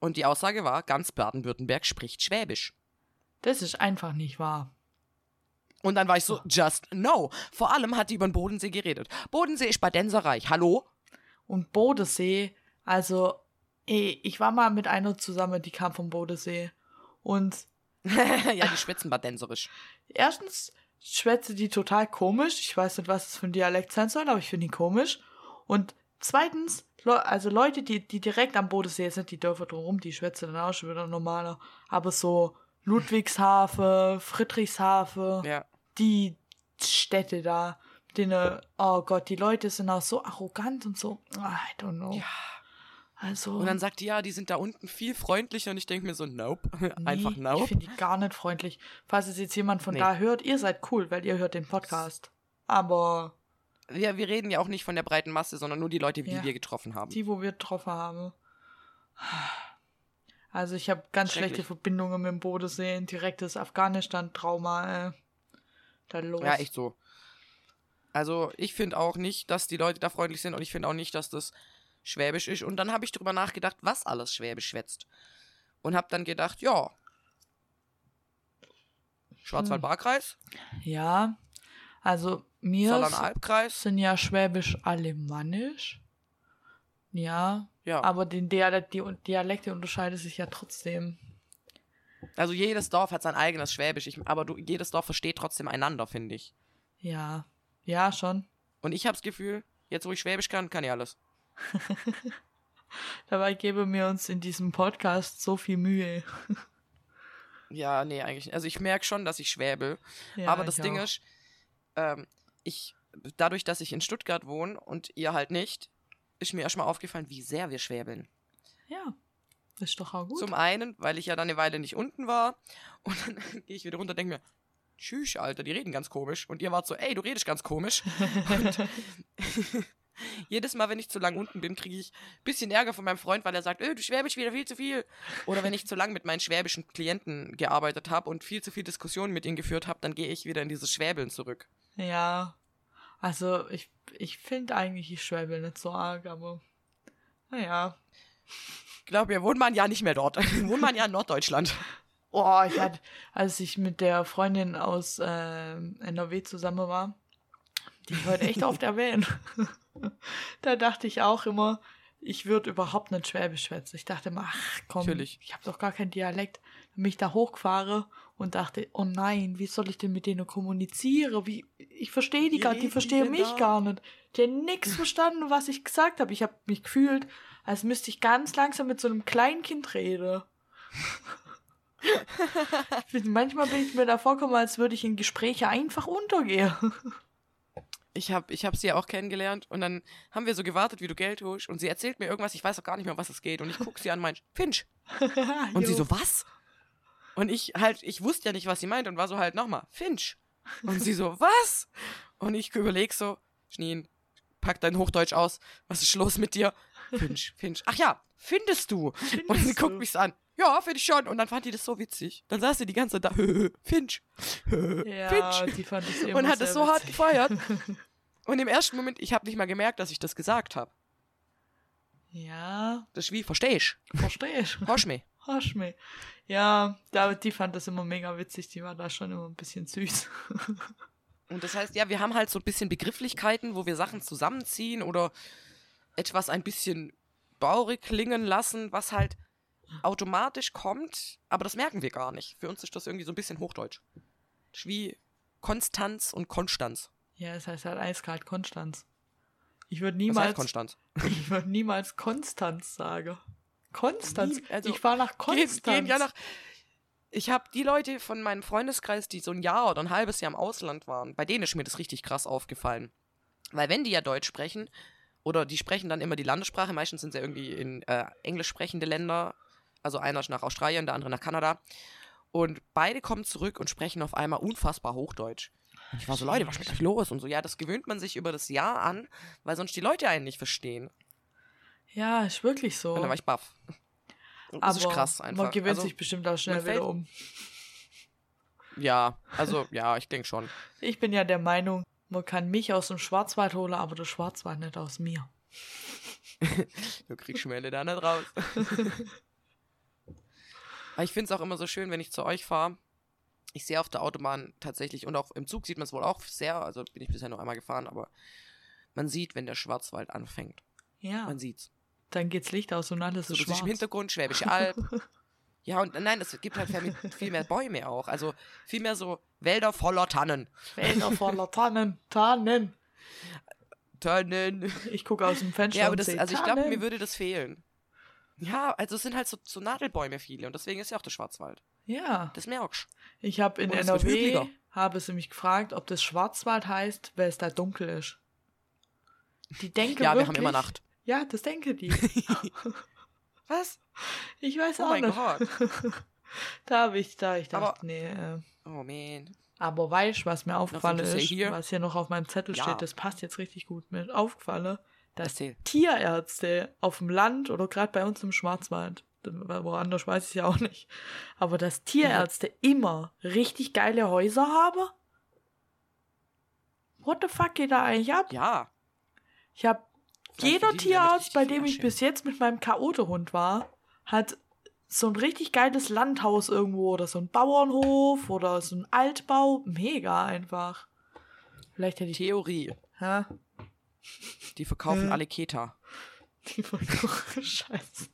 Und die Aussage war, ganz Baden-Württemberg spricht Schwäbisch. Das ist einfach nicht wahr. Und dann war ich so, just no. Vor allem hat die über den Bodensee geredet. Bodensee ist Badenserreich. Hallo? Und Bodensee, also, ey, ich war mal mit einer zusammen, die kam vom Bodensee. Und ja, die schwitzen badenserisch. erstens schwätze die total komisch. Ich weiß nicht, was es für ein Dialekt sein soll, aber ich finde ihn komisch. Und zweitens, Le also Leute, die, die direkt am Bodensee sind, die Dörfer drumherum, die schwätzen dann auch schon wieder normaler. Aber so Ludwigshafen, Friedrichshafen, Ja. die Städte da, denen, oh Gott, die Leute sind auch so arrogant und so, I don't know. Ja. Also, Und dann sagt die, ja, die sind da unten viel freundlicher und ich denke mir so, nope. nee, Einfach Ich nope. finde die gar nicht freundlich. Falls es jetzt jemand von Nee. da hört, ihr seid cool, weil ihr hört den Podcast. Aber Wir, wir reden ja auch nicht von der breiten Masse, sondern nur die Leute, die Ja. wir getroffen haben. die, wo wir getroffen haben. Also ich habe ganz schlechte. Verbindungen mit dem Bodensee, direktes Afghanistan-Trauma. Äh, da los. Ja, echt so. Also, ich finde auch nicht, dass die Leute da freundlich sind und ich finde auch nicht, dass das Schwäbisch ist. Und dann habe ich drüber nachgedacht, was alles Schwäbisch schwätzt. Und habe dann gedacht, ja. Schwarzwald-Baar-Kreis, Ja, also mir Saarland-Albkreis. sind ja schwäbisch-alemannisch. Ja, Ja. aber den Dialekt, die Dialekte unterscheiden sich ja trotzdem. Also jedes Dorf hat sein eigenes Schwäbisch, ich, aber du, jedes Dorf versteht trotzdem einander, finde ich. Ja, ja, schon. Und ich habe das Gefühl, jetzt wo ich Schwäbisch kann, kann ich alles. Dabei geben wir uns in diesem Podcast so viel Mühe. Ja, nee, eigentlich nicht. Also ich merke schon, dass ich schwäbel. Ja, aber das Ding auch. ist, ähm, ich, dadurch, dass ich in Stuttgart wohne und ihr halt nicht, ist mir erstmal aufgefallen, wie sehr wir schwäbeln. Ja, ist doch auch gut. Zum einen, weil ich ja dann eine Weile nicht unten war und dann gehe ich wieder runter und denke mir, tschüss, Alter, die reden ganz komisch. Und ihr wart so, ey, du redest ganz komisch. Und jedes Mal, wenn ich zu lang unten bin, kriege ich ein bisschen Ärger von meinem Freund, weil er sagt, öh, du schwäbisch wieder viel zu viel. Oder wenn ich zu lang mit meinen schwäbischen Klienten gearbeitet habe und viel zu viel Diskussionen mit ihnen geführt habe, dann gehe ich wieder in dieses Schwäbeln zurück. Ja, also ich, ich finde eigentlich, ich schwäbel nicht so arg, aber naja. Ich glaube, wir wohnen man ja nicht mehr dort. wohnt man ja in Norddeutschland. Oh, ich hatte, als ich mit der Freundin aus ähm, NRW zusammen war, die hört echt oft erwähnen. da dachte ich auch immer, ich würde überhaupt nicht Schwäbisch schwätzen. Ich dachte immer, ach komm, Natürlich. ich habe doch gar keinen Dialekt. Bin ich da hochgefahren und dachte, oh nein, wie soll ich denn mit denen kommunizieren? Wie, ich verstehe die gar, reden die verstehen mich da? gar nicht. Die haben nichts verstanden, was ich gesagt habe. Ich habe mich gefühlt, als müsste ich ganz langsam mit so einem Kleinkind reden. Bin- Manchmal bin ich mir da vorgekommen, als würde ich in Gespräche einfach untergehen. Ich habe ich hab sie ja auch kennengelernt und dann haben wir so gewartet, wie du Geld holst und sie erzählt mir irgendwas, ich weiß auch gar nicht mehr, um was es geht und ich gucke sie an und mein Finch. Und sie so, was? Und ich halt, ich wusste ja nicht, was sie meint und war so halt nochmal, Finch. Und sie so, was? Und ich überleg so, Schneen, pack dein Hochdeutsch aus, was ist los mit dir? Finch, Finch. Ach ja, findest du? und sie Findest guckt mich an. Ja, finde ich schon. Und dann fand die das so witzig. Dann saß sie die ganze Zeit da, Finch, Ja, Finch. die fand immer Und hat es so hart gefeiert. Und im ersten Moment, ich habe nicht mal gemerkt, dass ich das gesagt habe. Ja, Das ist wie, versteh ich? verstehe ich. Horsch mich. Hasch mir. Ja, da, die fand das immer mega witzig. Die war da schon immer ein bisschen süß. Und das heißt, ja, wir haben halt so ein bisschen Begrifflichkeiten, wo wir Sachen zusammenziehen oder etwas ein bisschen baurig klingen lassen, was halt automatisch kommt, aber das merken wir gar nicht. Für uns ist das irgendwie so ein bisschen Hochdeutsch. Das ist wie Konstanz und Konstanz. Ja, es heißt halt eiskalt Konstanz. Ich würde Was heißt niemals, Konstanz? ich würde niemals Konstanz sagen. Konstanz. Also, ich war nach Gehen, Konstanz. gehen ja nach. Ich habe die Leute von meinem Freundeskreis, die so ein Jahr oder ein halbes Jahr im Ausland waren, bei denen ist mir das richtig krass aufgefallen. Weil wenn die ja Deutsch sprechen, oder die sprechen dann immer die Landessprache, meistens sind ja irgendwie in äh, englisch sprechende Länder, also einer ist nach Australien, der andere nach Kanada. Und beide kommen zurück und sprechen auf einmal unfassbar Hochdeutsch. Und ich war so, Leute, was ist los? Und so, ja, das gewöhnt man sich über das Jahr an, weil sonst die Leute einen nicht verstehen. Ja, ist wirklich so. Und dann war ich baff. Das Aber ist krass einfach. man gewöhnt Also- sich bestimmt auch schnell wieder um. Ja, also ja, ich denke schon. Ich bin ja der Meinung, man kann mich aus dem Schwarzwald holen, aber der Schwarzwald nicht aus mir. Du kriegst Schmelle da nicht raus. Aber ich finde es auch immer so schön, wenn ich zu euch fahre. Ich sehe auf der Autobahn tatsächlich und auch im Zug sieht man es wohl auch sehr, also bin ich bisher noch einmal gefahren, aber man sieht, wenn der Schwarzwald anfängt. Ja, Man sieht's. Dann geht's Licht aus und alles So, ist schwarz. im Hintergrund Schwäbische Alb. Ja, und nein, es gibt halt viel, mehr Bäume auch. Also viel mehr so Wälder voller Tannen. Wälder voller Tannen, Tannen. Tannen. Ich gucke aus dem Fenster Ja, aber das, also ich glaube, mir würde das fehlen. Ja, also es sind halt so, so Nadelbäume viele und deswegen ist ja auch der Schwarzwald. Ja, Das merkst ich habe in NRW, habe sie mich gefragt, ob das Schwarzwald heißt, weil es da dunkel ist. Die denken Ja, wir wirklich, haben immer Nacht. Ja, das denken die. Was? Ich weiß Oh auch mein nicht. Gott. Da habe ich, da ich dachte, Aber- nee, äh, Oh man. aber weißt was mir aufgefallen ist, here? was hier noch auf meinem Zettel Ja. steht, das passt jetzt richtig gut mit, aufgefallen, dass Erzähl. Tierärzte auf dem Land oder gerade bei uns im Schwarzwald, woanders weiß ich ja auch nicht, aber dass Tierärzte immer richtig geile Häuser haben? What the fuck geht da eigentlich ab? Ja. Ich habe jeder Tierarzt, bei dem ich bis jetzt mit meinem Chaotehund war, hat so ein richtig geiles Landhaus irgendwo oder so ein Bauernhof oder so ein Altbau. Mega einfach. Vielleicht hätte ich. Theorie. Hä? Die verkaufen Äh. alle Keta. Die Folge. Scheiße.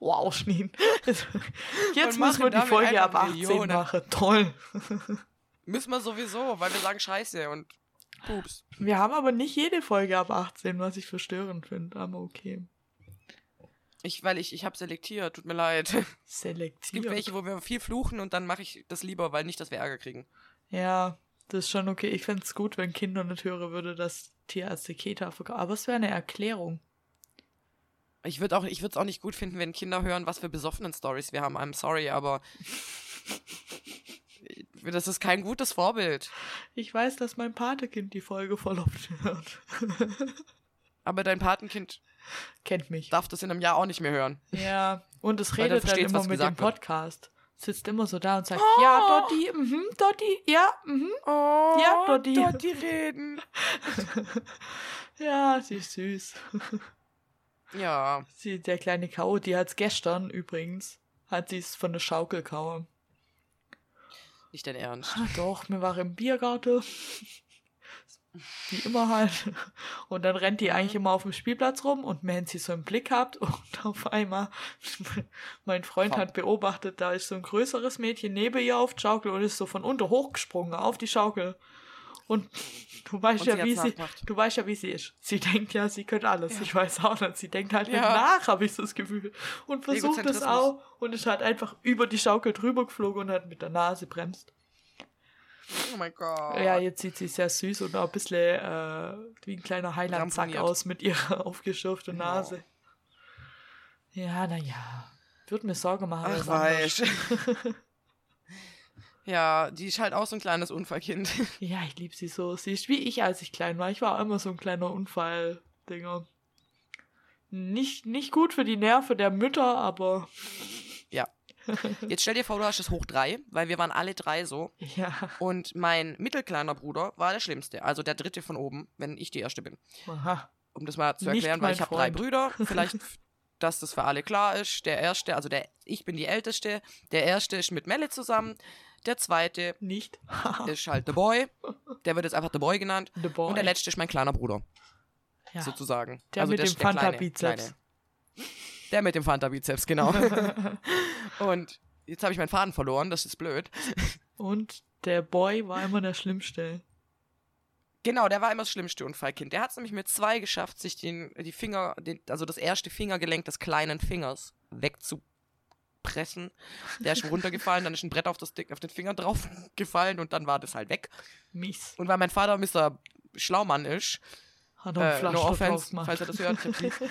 Wow, Schneen. Jetzt Und müssen wir die Folge ab einfach 18 Millionen. machen. Toll. Müssen wir sowieso, weil wir sagen Scheiße und Pups. Wir haben aber nicht jede Folge ab 18, was ich verstörend finde. Aber okay. Ich, weil ich, ich habe selektiert, tut mir leid. Es Selektiert. gibt welche, wo wir viel fluchen und dann mache ich das lieber, weil nicht, dass wir Ärger kriegen. Ja, das ist schon okay. Ich fände es gut, wenn Kinder nicht hören würde, dass Tierärzte Keta verkaufen. Aber es wäre eine Erklärung. Ich würde auch, ich würde es auch nicht gut finden, wenn Kinder hören, was für besoffenen Stories wir haben. I'm sorry, aber das ist kein gutes Vorbild. Ich weiß, dass mein Patekind die Folge voll oft hört. Aber dein Patenkind Kennt mich. darf das in einem Jahr auch nicht mehr hören. Ja, und es redet dann immer mit dem gesagt wird. Podcast. Sitzt immer so da und sagt, Oh. ja, Dotti, mhm, Dotti, ja, mhm. Oh, Ja, Dotti. Dotti reden. Ja, sie ist süß. Ja, Sie, der kleine Kau, die hat's gestern übrigens, hat sie es von der Schaukel kauen. Nicht dein Ernst. Ah, doch, wir waren im Biergarten. Wie immer halt. Und dann rennt die eigentlich immer auf dem Spielplatz rum und wenn sie so einen Blick habt und auf einmal, mein Freund hat beobachtet, da ist so ein größeres Mädchen neben ihr auf die Schaukel und ist so von unten hochgesprungen auf die Schaukel. Und du weißt Und ja, sie wie sie, du weißt ja, wie sie ist. Sie denkt ja, sie könnte alles. Ja. Ich weiß auch nicht. Sie denkt halt Ja. nach, habe ich so das Gefühl. Und versucht es auch und ist halt einfach über die Schaukel drüber geflogen und hat mit der Nase bremst. Oh mein Gott. Ja, jetzt sieht sie sehr süß und auch ein bisschen äh, wie ein kleiner Heilandsack aus mit ihrer aufgeschürften Ja. Nase. Ja, naja. Würde mir Sorge machen. Ach, weiß. ja, die ist halt auch so ein kleines Unfallkind. Ja, ich liebe sie so. Sie ist wie ich, als ich klein war. Ich war auch immer so ein kleiner Unfall-Dinger. Nicht, nicht gut für die Nerven der Mütter, aber Jetzt stell dir vor, du hast es hoch drei, weil wir waren alle drei so. ja. Und mein mittelkleiner Bruder war der Schlimmste. Also der dritte von oben, wenn ich die erste bin. Aha. Um das mal zu erklären, weil ich habe drei. Brüder. Vielleicht, dass das für alle klar ist. Der erste, also der, ich bin die Älteste. Der erste ist mit Melle zusammen. Der zweite Nicht. ist halt The Boy. Der wird jetzt einfach The Boy genannt. The Boy. Und der letzte ist mein kleiner Bruder, ja. sozusagen. Der also mit dem der kleine- Fanta-Bizeps. kleine. Der mit dem Fanta-Bizeps, genau. Und jetzt habe ich meinen Faden verloren, das ist blöd. Und der Boy war immer der Schlimmste. Genau, der war immer das schlimmste Unfallkind. Der hat es nämlich mit zwei geschafft, sich den, die Finger, den, also das erste Fingergelenk des kleinen Fingers wegzupressen. Der ist runtergefallen, dann ist ein Brett auf, das, Dick- auf den Finger drauf gefallen und dann war das halt weg. Mies. Und weil mein Vater Mr. Schlaumann ist, Hat er äh, no offense, falls er das hört.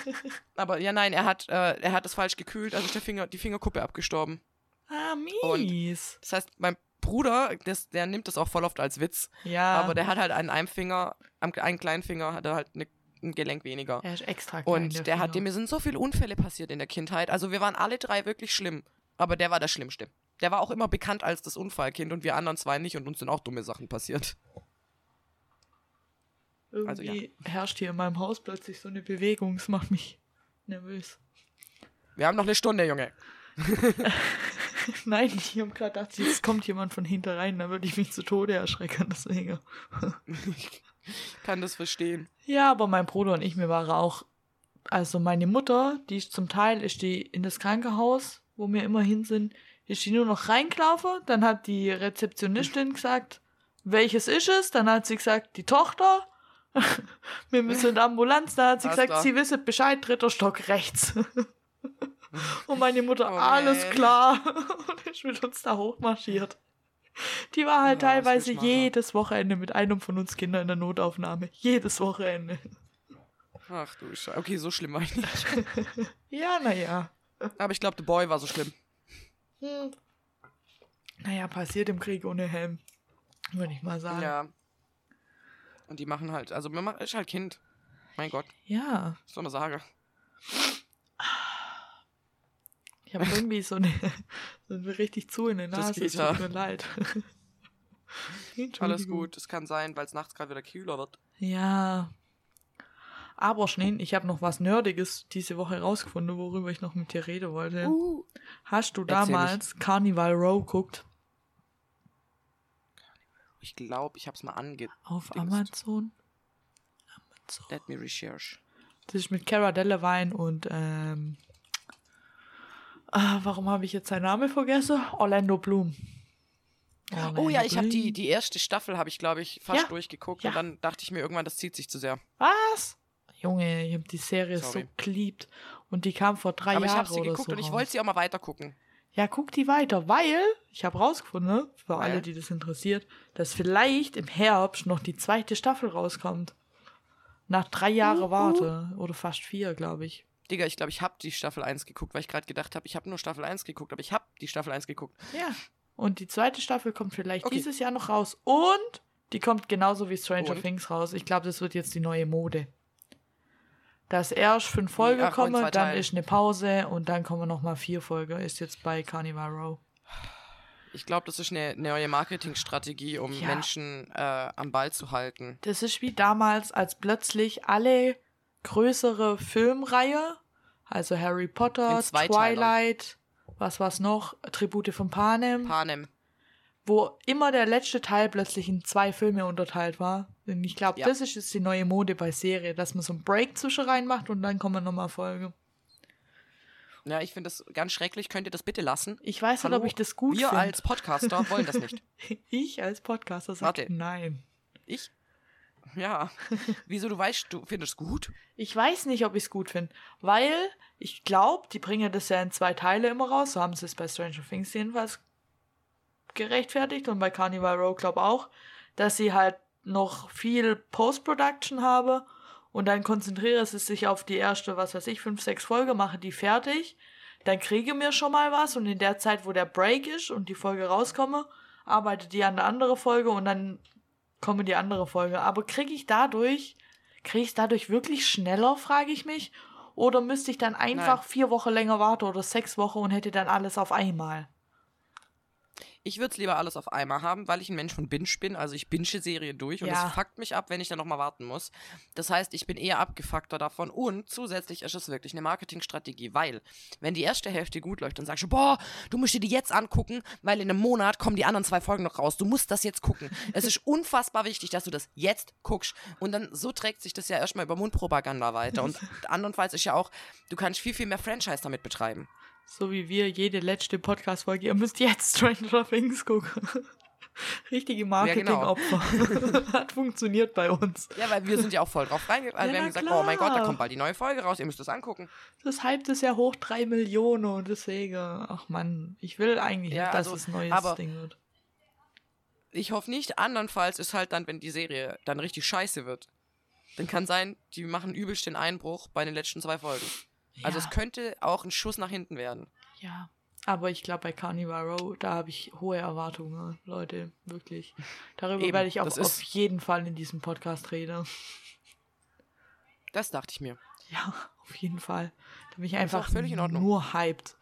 Aber ja, nein, er hat, äh, er hat es falsch gekühlt, also ist der Finger, die Fingerkuppe abgestorben. Ah, Und- mies. Das heißt, mein Bruder, das, der nimmt das auch voll oft als Witz, ja. aber der hat halt an einem Finger, am einen kleinen Finger hat er halt ne, ein Gelenk weniger. er ist extra klein, Und der hat, Finger. mir sind so viele Unfälle passiert in der Kindheit. Also wir waren alle drei wirklich schlimm. Aber der war der Schlimmste. Der war auch immer bekannt als das Unfallkind und wir anderen zwei nicht und uns sind auch dumme Sachen passiert. also, Irgendwie herrscht hier in meinem Haus plötzlich so eine Bewegung. Es macht mich nervös. Wir haben noch eine Stunde, Junge. Nein, ich habe gerade gedacht, jetzt kommt jemand von hinter rein, da würde ich mich zu Tode erschrecken, deswegen. Ich kann das verstehen. Ja, aber mein Bruder und ich, mir war auch, also meine Mutter, die ist zum Teil, ist die in das Krankenhaus, wo wir immer hin sind, ist die nur noch reingelaufen, dann hat die Rezeptionistin gesagt, welches ist es? Dann hat sie gesagt, die Tochter. wir müssen in die Ambulanz, dann hat sie Alles gesagt, klar. sie wisse Bescheid, dritter Stock rechts. Und meine Mutter, Oh, alles klar. und ist mit uns da hochmarschiert. Die war halt Ja, teilweise jedes Wochenende mit einem von uns Kindern in der Notaufnahme. Jedes Wochenende. Ach du Scheiße. Okay, so schlimm war ich nicht. Ja, naja. Aber ich glaube, The Boy war so schlimm. Hm. Naja, passiert im Krieg ohne Helm. Würde ich mal sagen. Ja. Und die machen halt, also man ist halt Kind. Mein Gott, Ja. was soll man sagen? Ich habe irgendwie so eine, so richtig zu in der Das Nase. geht Es ja. tut mir leid. Alles gut, es kann sein, weil es nachts gerade wieder kühler wird. Ja. Aber Schnee, ich habe noch was Nerdiges diese Woche rausgefunden, worüber ich noch mit dir reden wollte. Uh. Hast du damals Carnival Row geguckt? Ich glaube, ich habe es mal ange... Auf. Amazon? Amazon. Let me research. Das ist mit Cara Delevingne und ähm, warum habe ich jetzt seinen Namen vergessen? Orlando Bloom. Oh ja, ich habe die, die erste Staffel, habe ich glaube ich fast Ja. durchgeguckt Ja. und dann dachte ich mir irgendwann, das zieht sich zu sehr. Was? Junge, ich habe die Serie Sorry. so geliebt und die kam vor drei Aber ich Jahren habe sie geguckt so und ich wollte sie auch mal weiter gucken. Ja, guck die weiter, weil ich habe rausgefunden, für Weil? alle, die das interessiert, dass vielleicht im Herbst noch die zweite Staffel rauskommt. Nach drei Jahren Uh, uh. Warte. Oder fast vier, glaube ich. Digga, ich glaube, ich habe die Staffel 1 geguckt, weil ich gerade gedacht habe, ich habe nur Staffel 1 geguckt, aber ich habe die Staffel 1 geguckt. Ja. Und die zweite Staffel kommt vielleicht Okay. dieses Jahr noch raus. Und die kommt genauso wie Stranger Und? Things raus. Ich glaube, das wird jetzt die neue Mode. Dass erst fünf Folgen ach, kommen, dann Teilen. ist eine Pause und dann kommen noch mal vier Folgen. Ist jetzt bei Carnival Row. Ich glaube, das ist eine neue Marketingstrategie, um Ja. Menschen äh, am Ball zu halten. Das ist wie damals, als plötzlich alle größere Filmreihe, also Harry Potter. Twilight, was war's noch, Tribute von Panem, Panem. wo immer der letzte Teil plötzlich in zwei Filme unterteilt war. Denn ich glaube, Ja. das ist jetzt die neue Mode bei Serie, dass man so einen Break zwischen rein macht und dann kommen nochmal Folge. Ja, ich finde das ganz schrecklich. Könnt ihr das bitte lassen? Ich weiß nicht, Hallo? ob ich das gut Wir finde. als Podcaster wollen das nicht. ich als Podcaster sage nein. Ich? Ja. Wieso, du weißt, du findest gut? Ich weiß nicht, ob ich es gut finde, weil ich glaube, die bringen das ja in zwei Teile immer raus. So haben sie es bei Stranger Things jedenfalls gerechtfertigt und bei Carnival Row glaube auch, dass sie halt noch viel Post-Production habe und dann konzentriere sie sich auf die erste, was weiß ich, fünf, sechs Folge, mache die fertig, dann kriege mir schon mal was und in der Zeit, wo der Break ist und die Folge rauskomme, arbeite die an der andere Folge und dann komme die andere Folge. Aber kriege ich dadurch, kriege ich dadurch wirklich schneller, frage ich mich? Oder müsste ich dann einfach Nein. vier Wochen länger warten oder sechs Wochen und hätte dann alles auf einmal? Ich würde es lieber alles auf einmal haben, weil ich ein Mensch von Binge bin. Also ich binge Serien durch und Ja. es fuckt mich ab, wenn ich dann nochmal warten muss. Das heißt, ich bin eher abgefuckter davon und zusätzlich ist es wirklich eine Marketingstrategie, weil wenn die erste Hälfte gut läuft, dann sagst du, boah, du musst dir die jetzt angucken, weil in einem Monat kommen die anderen zwei Folgen noch raus. Du musst das jetzt gucken. es ist unfassbar wichtig, dass du das jetzt guckst. Und dann so trägt sich das ja erstmal über Mundpropaganda weiter. Und andernfalls ist ja auch, du kannst viel, viel mehr Franchise damit betreiben. So wie wir jede letzte Podcast-Folge. Ihr müsst jetzt Stranger Things gucken. Richtige genau. Marketing-Opfer. Hat funktioniert bei uns. Ja, weil wir sind ja auch voll drauf reingegangen. Ja, wir haben gesagt, oh mein Gott, da klar. kommt bald die neue Folge raus, ihr müsst das angucken. Das hypt ist ja hoch drei Millionen und deswegen, ach man, ich will eigentlich Ja, nicht, dass also, es ein neues aber- Ding wird. Ich hoffe nicht. Andernfalls ist halt dann, wenn die Serie dann richtig scheiße wird, dann kann sein, die machen übelst den Einbruch bei den letzten zwei Folgen. Also ja, es könnte auch ein Schuss nach hinten werden. ja. Aber ich glaube, bei Carnival Row, da habe ich hohe Erwartungen, Leute, wirklich. Darüber Eben, werde ich auch auf jeden Fall in diesem Podcast reden. Das dachte ich mir. Ja, auf jeden Fall. Da bin ich einfach auch völlig in Ordnung. nur hyped.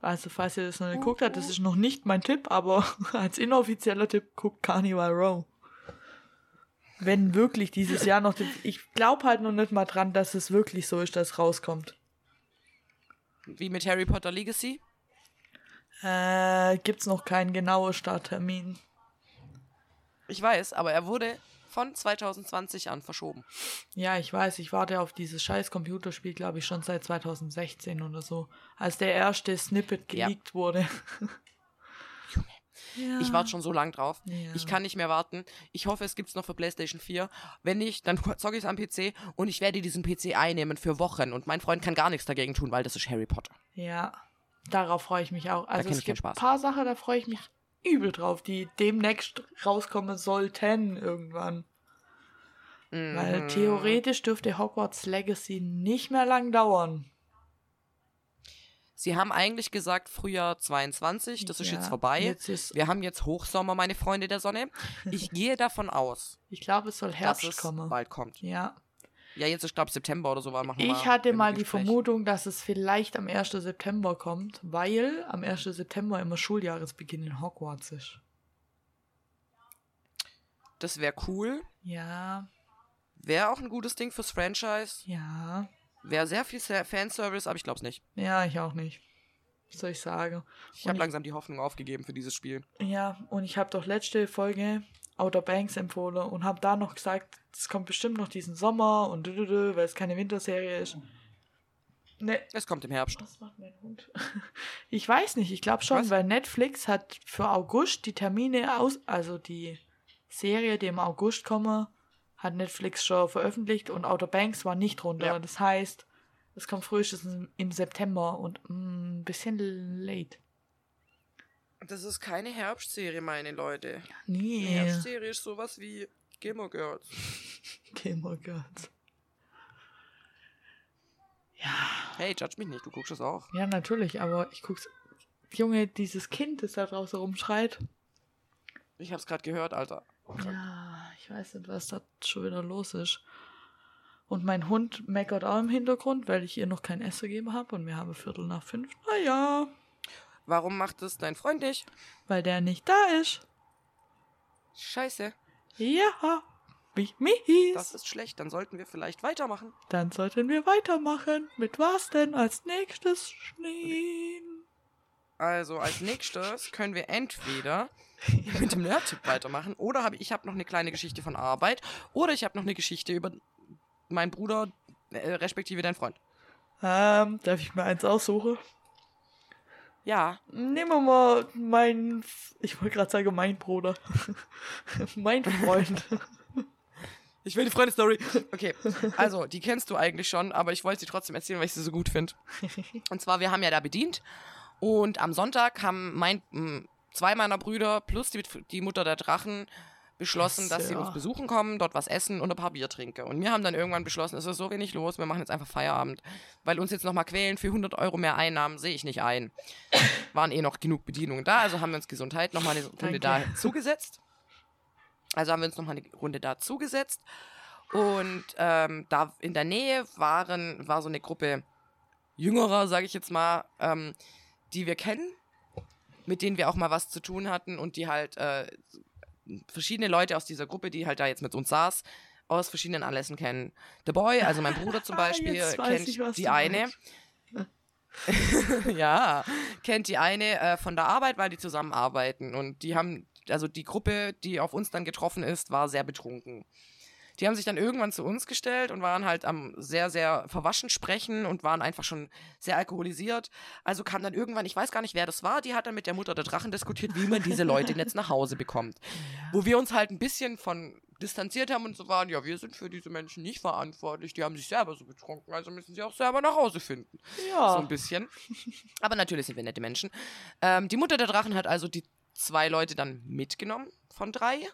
Also, falls ihr das noch nicht geguckt habt, das ist noch nicht mein Tipp, aber als inoffizieller Tipp guckt Carnival Row. Wenn wirklich dieses Jahr noch. Ich glaube halt noch nicht mal dran, dass es wirklich so ist, dass es rauskommt. Wie mit Harry Potter Legacy. Äh, gibt's noch keinen genauen Starttermin. Ich weiß, aber er wurde von 2020 an verschoben. Ja, ich weiß, ich warte auf dieses scheiß Computerspiel, glaube ich, schon seit 2016 oder so. Als der erste Snippet Ja. geleakt wurde. ja. Ich warte schon so lang drauf. Ja. Ich kann nicht mehr warten. Ich hoffe, es gibt's noch für PlayStation 4. Wenn nicht, dann zocke ich es am PC und ich werde diesen PC einnehmen für Wochen. Und mein Freund kann gar nichts dagegen tun, weil das ist Harry Potter. Ja, darauf freue ich mich auch. Also es gibt ein paar Sachen, da freue ich mich übel drauf, die demnächst rauskommen sollten irgendwann. Weil Mhm. theoretisch dürfte Hogwarts Legacy nicht mehr lang dauern. Sie haben eigentlich gesagt Frühjahr 22, das ist Ja, jetzt vorbei. Jetzt ist, Wir haben jetzt Hochsommer, meine Freunde der Sonne. Ich gehe davon aus, ich glaube, es soll dass Herbst es kommen. bald kommt. Ja. Ja, jetzt ist, glaube ich, September oder so. War, machen Ich hatte im mal die Gespräch. Vermutung, dass es vielleicht am 1. September kommt, weil am 1. September immer Schuljahresbeginn in Hogwarts ist. Das wäre cool. Ja, Wäre auch ein gutes Ding fürs Franchise. ja, Wäre sehr viel Fanservice, aber ich glaube es nicht. ja, ich auch nicht. Was soll ich sagen? Ich habe langsam die Hoffnung aufgegeben für dieses Spiel. Ja, und ich habe doch letzte Folge Outer Banks empfohlen und habe da noch gesagt, es kommt bestimmt noch diesen Sommer und weil es keine Winterserie ist. Ne, Es kommt im Herbst. was macht mein Hund? Ich weiß nicht, ich glaube schon, Was? weil Netflix hat für August die Termine aus, also die Serie, die im August komme, hat Netflix schon veröffentlicht und Outer Banks war nicht runter. Ja. Das heißt, es kommt frühestens im September und mm, ein bisschen late. Das ist keine Herbstserie, meine Leute. Nee. Herbstserie ist sowas wie Gilmore Girls. Gamer Girls. Hey, judge mich nicht, du guckst das auch. Ja, natürlich, aber ich guck's. Junge, dieses Kind, das da draußen rumschreit. Ich hab's gerade gehört, Alter. Ja, ich weiß nicht, was da schon wieder los ist. Und mein Hund meckert auch im Hintergrund, weil ich ihr noch kein Essen gegeben habe und wir haben Viertel nach fünf. Naja, Warum macht das dein Freund nicht? weil der nicht da ist. Scheiße, Ja, wie mies. das ist schlecht. Dann sollten wir vielleicht weitermachen. Dann sollten wir weitermachen. Mit was denn als nächstes Schnee? Also, als nächstes können wir entweder mit dem Nerd-Tipp weitermachen. Oder hab, ich habe noch eine kleine Geschichte von Arbeit. Oder ich habe noch eine Geschichte über meinen Bruder, äh, respektive deinen Freund. Ähm, darf ich mir eins aussuchen? Ja. Nehmen wir mal meinen, ich wollte gerade sagen, mein Bruder. mein Freund. Ich will die Freunde-Story. Okay, also, die kennst du eigentlich schon, aber ich wollte sie trotzdem erzählen, weil ich sie so gut finde. Und zwar, wir haben ja da bedient und am Sonntag haben mein, zwei meiner Brüder plus die, die Mutter der Drachen beschlossen, dass sie Ja. uns besuchen kommen, dort was essen und ein paar Bier trinken. Und wir haben dann irgendwann beschlossen, es ist so wenig los, wir machen jetzt einfach Feierabend. Weil uns jetzt nochmal quälen für 100 Euro mehr Einnahmen, sehe ich nicht ein. Waren eh noch genug Bedienungen da, also haben wir uns Gesundheit nochmal eine Runde da Danke. zugesetzt. Also haben wir uns nochmal eine Runde da zugesetzt. Und ähm, da in der Nähe waren, war so eine Gruppe Jüngerer, sage ich jetzt mal, ähm, die wir kennen, mit denen wir auch mal was zu tun hatten und die halt äh, verschiedene Leute aus dieser Gruppe, die halt da jetzt mit uns saß, aus verschiedenen Anlässen kennen. The Boy, also mein Bruder zum Beispiel, Jetzt weiß kennt ich, die eine. ja, kennt die eine äh, von der Arbeit, weil die zusammenarbeiten. Und die haben, also die Gruppe, die auf uns dann getroffen ist, war sehr betrunken. Die haben sich dann irgendwann zu uns gestellt und waren halt am sehr, sehr verwaschen sprechen und waren einfach schon sehr alkoholisiert. Also kam dann irgendwann, ich weiß gar nicht, wer das war, die hat dann mit der Mutter der Drachen diskutiert, wie man diese Leute jetzt nach Hause bekommt. Wo wir uns halt ein bisschen von distanziert haben und so waren, ja, wir sind für diese Menschen nicht verantwortlich, die haben sich selber so betrunken, also müssen sie auch selber nach Hause finden. So Ja. ein bisschen. Aber natürlich sind wir nette Menschen. Ähm, die Mutter der Drachen hat also die zwei Leute dann mitgenommen von drei.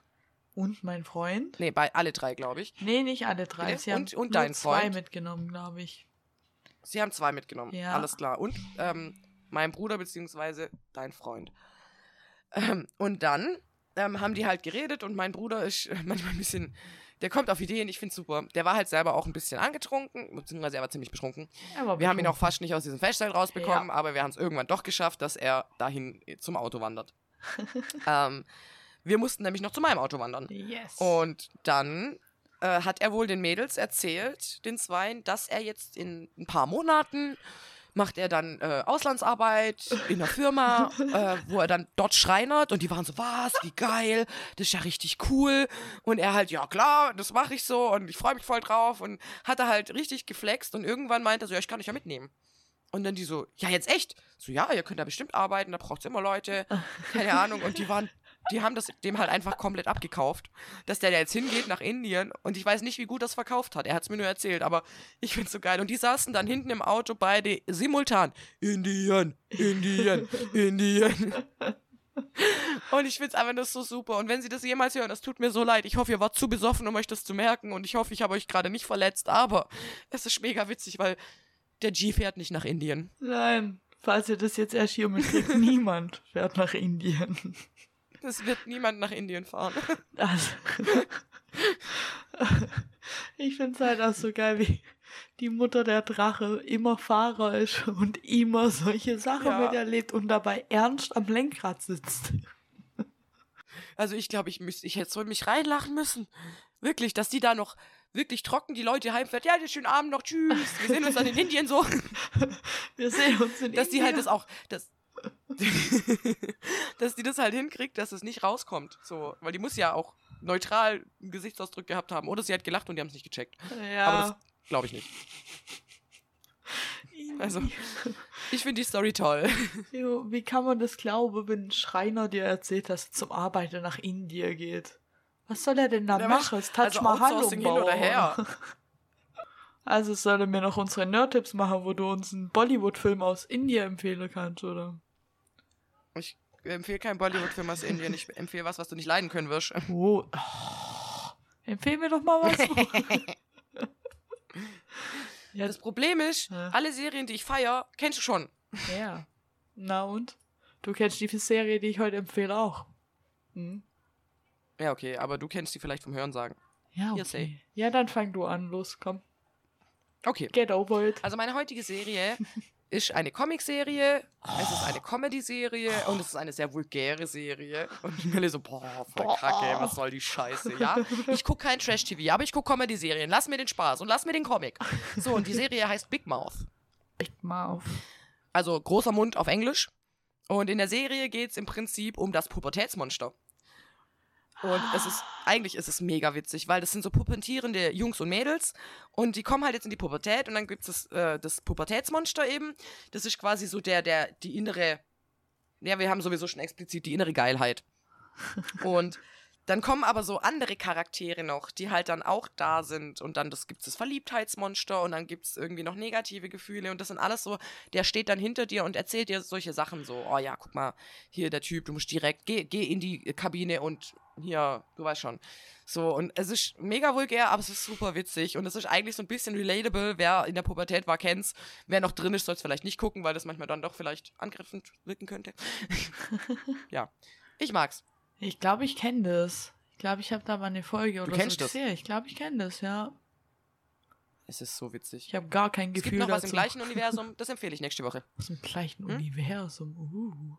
Und mein Freund? Nee, bei alle drei, glaube ich. Nee, nicht alle drei. Sie haben Und- und nur dein zwei Freund? mitgenommen, glaube ich. Sie haben zwei mitgenommen. Ja. Alles klar. Und ähm, mein Bruder beziehungsweise dein Freund. Ähm, und dann ähm, haben die halt geredet und mein Bruder ist äh, manchmal ein bisschen. Der kommt auf Ideen, ich finde super. Der war halt selber auch ein bisschen angetrunken, beziehungsweise er war ziemlich betrunken. Aber Wir haben ihn auch fast nicht aus diesem Feststell rausbekommen, Ja. aber wir haben es irgendwann doch geschafft, dass er dahin zum Auto wandert. ähm, wir mussten nämlich noch zu meinem Auto wandern. Yes. Und dann äh, hat er wohl den Mädels erzählt, den Zweien, dass er jetzt in ein paar Monaten macht er dann äh, Auslandsarbeit in einer Firma, äh, wo er dann dort schreinert und die waren so, was, wie geil, das ist ja richtig cool und er halt, ja klar, das mache ich so und ich freue mich voll drauf und hat er halt richtig geflext und irgendwann meinte er so, ja, ich kann dich ja mitnehmen. Und dann die so, ja, jetzt echt? So, ja, ihr könnt da bestimmt arbeiten, da braucht's immer Leute. Keine Ahnung. Und die waren, die haben das dem halt einfach komplett abgekauft, dass der da jetzt hingeht nach Indien. Und ich weiß nicht, wie gut das verkauft hat. Er hat's mir nur erzählt, aber ich find's so geil. Und die saßen dann hinten im Auto beide simultan. Indien, Indien, Indien. Und ich find's einfach nur so super. Und wenn Sie das jemals hören, das tut mir so leid. Ich hoffe, ihr wart zu besoffen, um euch das zu merken. Und ich hoffe, ich habe euch gerade nicht verletzt. Aber es ist mega witzig, weil der G fährt nicht nach Indien. Nein, falls ihr das jetzt erst hier mitkriegt, niemand fährt nach Indien. Es wird niemand nach Indien fahren. Also, ich finde es halt auch so geil, wie die Mutter der Drache immer Fahrer ist und immer solche Sachen Ja. miterlebt und dabei ernst am Lenkrad sitzt. Also ich glaube, ich müsste, ich hätte so in mich reinlachen müssen. Wirklich, dass die da noch wirklich trocken die Leute heimfährt. Ja, schönen Abend noch, tschüss. Wir sehen uns dann in Indien so. Wir sehen uns in Dass die halt Indien. das auch, dass, dass die das halt hinkriegt, dass es nicht rauskommt. So, weil die muss ja auch neutral einen Gesichtsausdruck gehabt haben. Oder sie hat gelacht und die haben es nicht gecheckt. Ja. Aber das glaube ich nicht. Also, ich finde die Story toll. Wie kann man das glauben, wenn ein Schreiner dir erzählt, dass er zum Arbeiten nach Indien geht? Was soll er denn da Ja, machen? Das Taj also Mahal hin oder her. Also soll er mir noch unsere Nerd-Tipps machen, wo du uns einen Bollywood-Film aus Indien empfehlen kannst, oder? Ich empfehle keinen Bollywood-Film aus Indien. Ich empfehle was, was du nicht leiden können wirst. Oh. oh. Empfehl mir doch mal was. ja, Das Problem ist, Ja. alle Serien, die ich feier, kennst du schon. ja. Na und? Du kennst die Serie, die ich heute empfehle, auch. Hm? Ja, okay, aber du kennst die vielleicht vom Hörensagen. Ja, okay. Ja, dann fang du an. Los, komm. Okay. Get over it. Also meine heutige Serie ist eine Comicserie, es ist eine Comedy-Serie und es ist eine sehr vulgäre Serie. Und Millie so, boah, voll Boah. kacke, was soll die Scheiße, ja? Ich gucke kein Trash-TV, aber ich gucke Comedy-Serien. Lass mir den Spaß und lass mir den Comic. So, und die Serie heißt Big Mouth. Big Mouth. Also großer Mund auf Englisch. Und in der Serie geht es im Prinzip um das Pubertätsmonster. Und es ist, eigentlich ist es mega witzig, weil das sind so pubertierende Jungs und Mädels und die kommen halt jetzt in die Pubertät und dann gibt es das, äh, das Pubertätsmonster eben. Das ist quasi so der, der, die innere, ja, wir haben sowieso schon explizit die innere Geilheit. Und dann kommen aber so andere Charaktere noch, die halt dann auch da sind. Und dann gibt es das Verliebtheitsmonster und dann gibt es irgendwie noch negative Gefühle. Und das sind alles so, der steht dann hinter dir und erzählt dir solche Sachen so, oh ja, guck mal, hier der Typ, du musst direkt, geh, geh in die Kabine und hier, du weißt schon. So, und es ist mega vulgär, aber es ist super witzig. Und es ist eigentlich so ein bisschen relatable. Wer in der Pubertät war, kennt's. Wer noch drin ist, soll es vielleicht nicht gucken, weil das manchmal dann doch vielleicht angriffend wirken könnte. ja, ich mag's. Ich glaube, ich kenne das. Ich glaube, ich habe da mal eine Folge oder kennst so das? gesehen. Ich glaube, ich kenne das, ja. Es ist so witzig. Ich habe gar kein Es Gefühl gibt noch was dazu. im gleichen Universum, das empfehle ich nächste Woche. Aus dem gleichen Hm? Universum. Uh.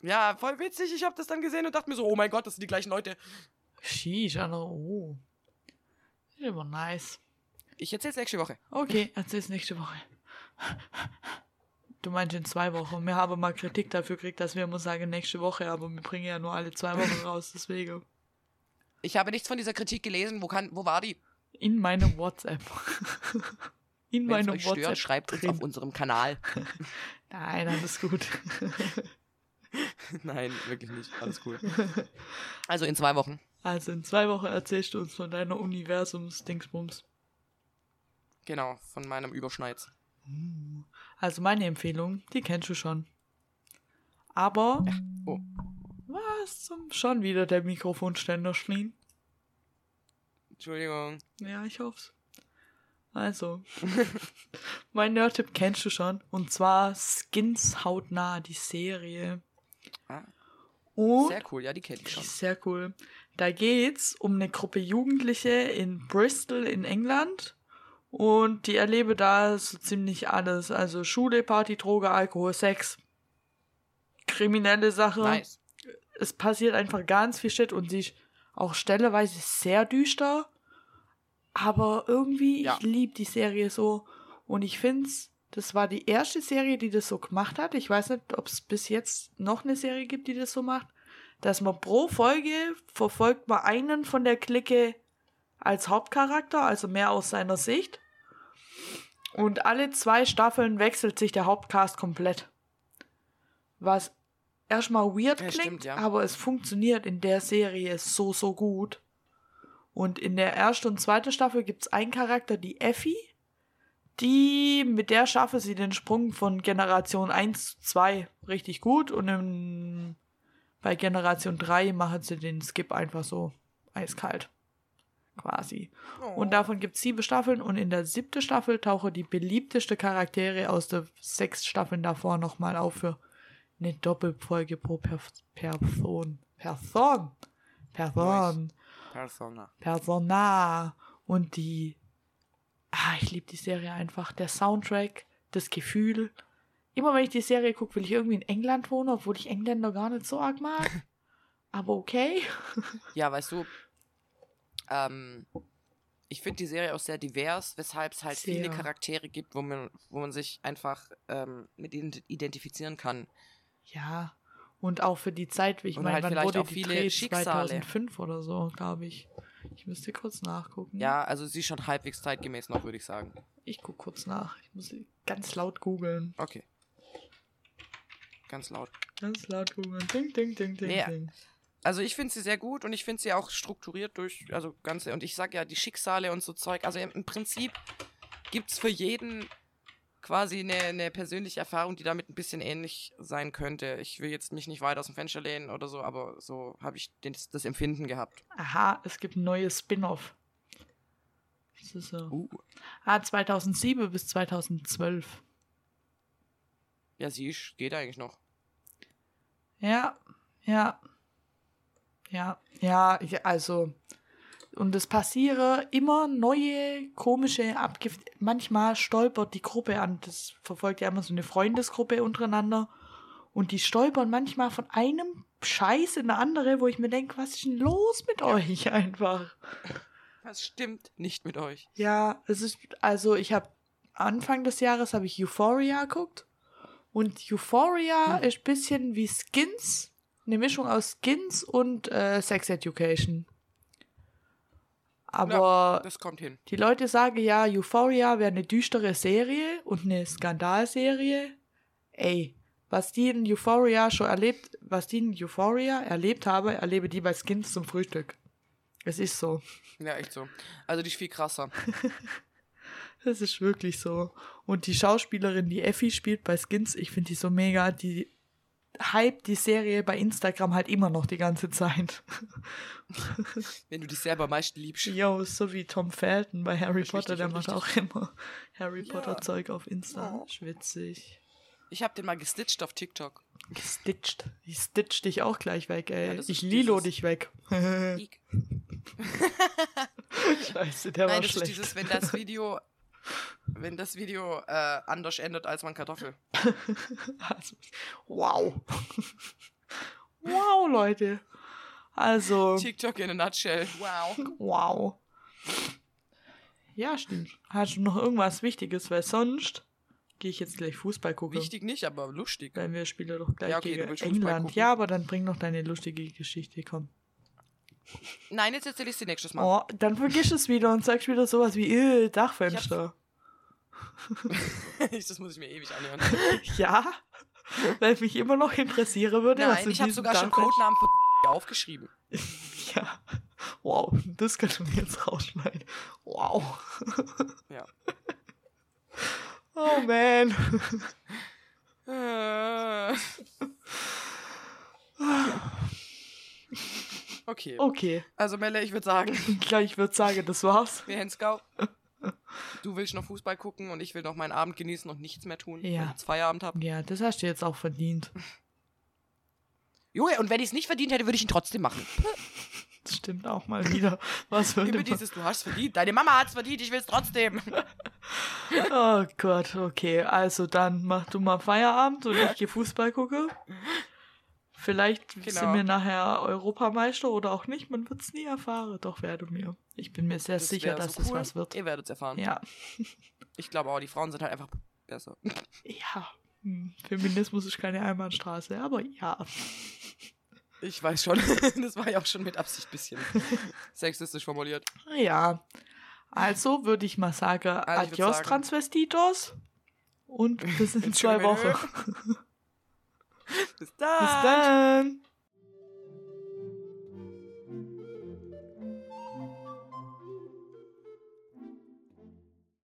Ja, voll witzig. Ich habe das dann gesehen und dachte mir so, oh mein Gott, das sind die gleichen Leute. Sheesh, Anna, oh. Ist immer nice. Ich erzähl's nächste Woche. Okay, erzähl's nächste Woche. Du meinst in zwei Wochen. Wir haben mal Kritik dafür gekriegt, dass wir immer sagen nächste Woche, aber wir bringen ja nur alle zwei Wochen raus, deswegen. Ich habe nichts von dieser Kritik gelesen. Wo, kann, wo war die? In meinem WhatsApp. In Wenn es meinem euch stört, WhatsApp. schreibt uns drin. auf unserem Kanal. Nein, alles gut. Nein, wirklich nicht. Alles cool. Also in zwei Wochen. Also in zwei Wochen erzählst du uns von deiner Universums-Dingsbums. Genau, von meinem Überschneids. Also meine Empfehlung, die kennst du schon. Aber. Oh. Was zum. Schon wieder der Mikrofonständer schlien. Entschuldigung. Ja, ich hoff's. Also. mein Nerd-Tipp kennst du schon. Und zwar Skins hautnah, die Serie. Ah, Und sehr cool, ja, die kenne ich schon. Sehr cool. Da geht's um eine Gruppe Jugendliche in Bristol in England. Und die erlebe da so ziemlich alles. Also Schule, Party, Droge, Alkohol, Sex. Kriminelle Sache. Nice. Es passiert einfach ganz viel Shit und sie ist auch stelleweise sehr düster. Aber irgendwie, Ja. ich liebe die Serie so. Und ich find's, das war die erste Serie, die das so gemacht hat. Ich weiß nicht, ob es bis jetzt noch eine Serie gibt, die das so macht. Dass man pro Folge verfolgt man einen von der Clique als Hauptcharakter, also mehr aus seiner Sicht. Und alle zwei Staffeln wechselt sich der Hauptcast komplett. Was erstmal weird Ja, klingt, stimmt, ja. aber es funktioniert in der Serie so, so gut. Und in der ersten und zweiten Staffel gibt es einen Charakter, die Effie. Die, mit der schaffe sie den Sprung von Generation 1 zu 2 richtig gut. Und im, bei Generation 3 machen sie den Skip einfach so eiskalt. Quasi. Oh. Und davon gibt es sieben Staffeln und in der siebten Staffel tauchen die beliebteste Charaktere aus der sechs Staffeln davor nochmal auf für eine Doppelfolge pro Perf Person. Person. Person. Persona. Persona. Und die. Ah, ich liebe die Serie einfach. Der Soundtrack, das Gefühl. Immer wenn ich die Serie gucke, will ich irgendwie in England wohnen, obwohl ich Engländer gar nicht so arg mag. Aber okay. Ja, weißt du, ähm, ich finde die Serie auch sehr divers, weshalb es halt viele Sehr. Charaktere gibt, wo man, wo man sich einfach ähm, mit ihnen identifizieren kann. Ja. Und auch für die Zeit, wie ich meine, halt wann vielleicht wurde auch die viele Dreh? Schicksale. 2005 oder so, glaube ich. Ich müsste kurz nachgucken. Ja, also sie ist schon halbwegs zeitgemäß noch, würde ich sagen. Ich gucke kurz nach. Ich muss ganz laut googeln. Okay. Ganz laut. Ganz laut googeln. Ding, ding, ding, ding, Ja. ding. Also ich finde sie sehr gut und ich finde sie auch strukturiert durch, also ganze, und ich sag ja, die Schicksale und so Zeug, also im, Prinzip gibt es für jeden quasi eine, eine persönliche Erfahrung, die damit ein bisschen ähnlich sein könnte. Ich will jetzt mich nicht weit aus dem Fenster lehnen oder so, aber so habe ich den, das Empfinden gehabt. Aha, es gibt ein neues Spin-off. Das ist so. Uh. Ah, 2007 bis 2012. Ja, sie geht eigentlich noch. Ja, ja. Ja, ja, ich- also. Und es passieren immer neue, komische, abgef manchmal stolpert die Gruppe an. Das verfolgt ja immer so eine Freundesgruppe untereinander. Und die stolpern manchmal von einem Scheiß in eine andere, wo ich mir denke, was ist denn los mit euch einfach? Was stimmt nicht mit euch? Ja, es ist, also ich habe Anfang des Jahres habe ich Euphoria geguckt Und Euphoria ist ein bisschen wie Skins. Eine Mischung aus Skins und äh, Sex Education. Aber Das kommt hin. die Leute sagen ja, Euphoria wäre eine düstere Serie und eine Skandalserie. Ey, was die in Euphoria schon erlebt, was die in Euphoria erlebt habe, erlebe die bei Skins zum Frühstück. Es ist so. Ja, echt so. Also die ist viel krasser. Das ist wirklich so. Und die Schauspielerin, die Effi spielt bei Skins, ich finde die so mega, die hype die Serie bei Instagram halt immer noch die ganze Zeit. Wenn du dich selber am meisten liebst. Yo, so wie Tom Felton bei Harry ist Potter, richtig der macht richtig. auch immer Harry Ja. Potter Zeug auf Insta. Oh. Schwitzig. Ich hab den mal gestitcht auf TikTok. Gestitcht. Ich stitch dich auch gleich weg, ey. Ja, ich lilo dich weg. Scheiße, der Nein, war das schlecht. ist dieses, wenn das Video, wenn das Video äh, anders endet als man Kartoffel. Also, wow. wow, Leute. Also, TikTok in a nutshell. Wow. wow. Ja, stimmt. Hast du noch irgendwas Wichtiges? Weil sonst gehe ich jetzt gleich Fußball gucken. Wichtig nicht, aber lustig. Weil wir spielen doch gleich Ja, okay, gegen England. Ja, aber dann bring noch deine lustige Geschichte, komm. Nein, jetzt erzähl ich sie nächstes Mal. Oh, dann vergiss es wieder und sagst wieder sowas wie äh, Dachfenster. das muss ich mir ewig anhören. Ja, weil mich immer noch interessieren würde. Nein, in ich habe sogar schon Codenamen für aufgeschrieben. Ja. Wow, das du mir jetzt rausschneiden. Wow. Ja. Oh man. Äh. Okay. Okay, Also Melle, ich würde sagen, gleich würde sagen, das war's. wir Henskau. Du willst noch Fußball gucken und ich will noch meinen Abend genießen und nichts mehr tun, Ja. weil ich jetzt Feierabend habe. Ja, das hast du jetzt auch verdient. Junge, und wenn ich es nicht verdient hätte, würde ich ihn trotzdem machen. Das stimmt auch mal wieder. Was Über man... dieses, du hast verdient. Deine Mama hat's verdient, ich will es trotzdem. Oh Gott, okay. Also dann mach du mal Feierabend und ich gehe Fußball gucken. Vielleicht Genau. sind wir nachher Europameister oder auch nicht. Man wird es nie erfahren. Doch werde mir. Ich bin mir sehr sicher, wär dass so es cool. was wird. Ihr werdet es erfahren. Ja. Ich glaube auch, die Frauen sind halt einfach besser. Ja. Hm, Feminismus ist keine Einbahnstraße, aber ja. Ich weiß schon. Das war ja auch schon mit Absicht ein bisschen sexistisch formuliert. Ja. Also würde ich mal sagen, Also adios sagen- Transvestitos. Und bis in zwei. Wochen. Bis dann. Bis dann.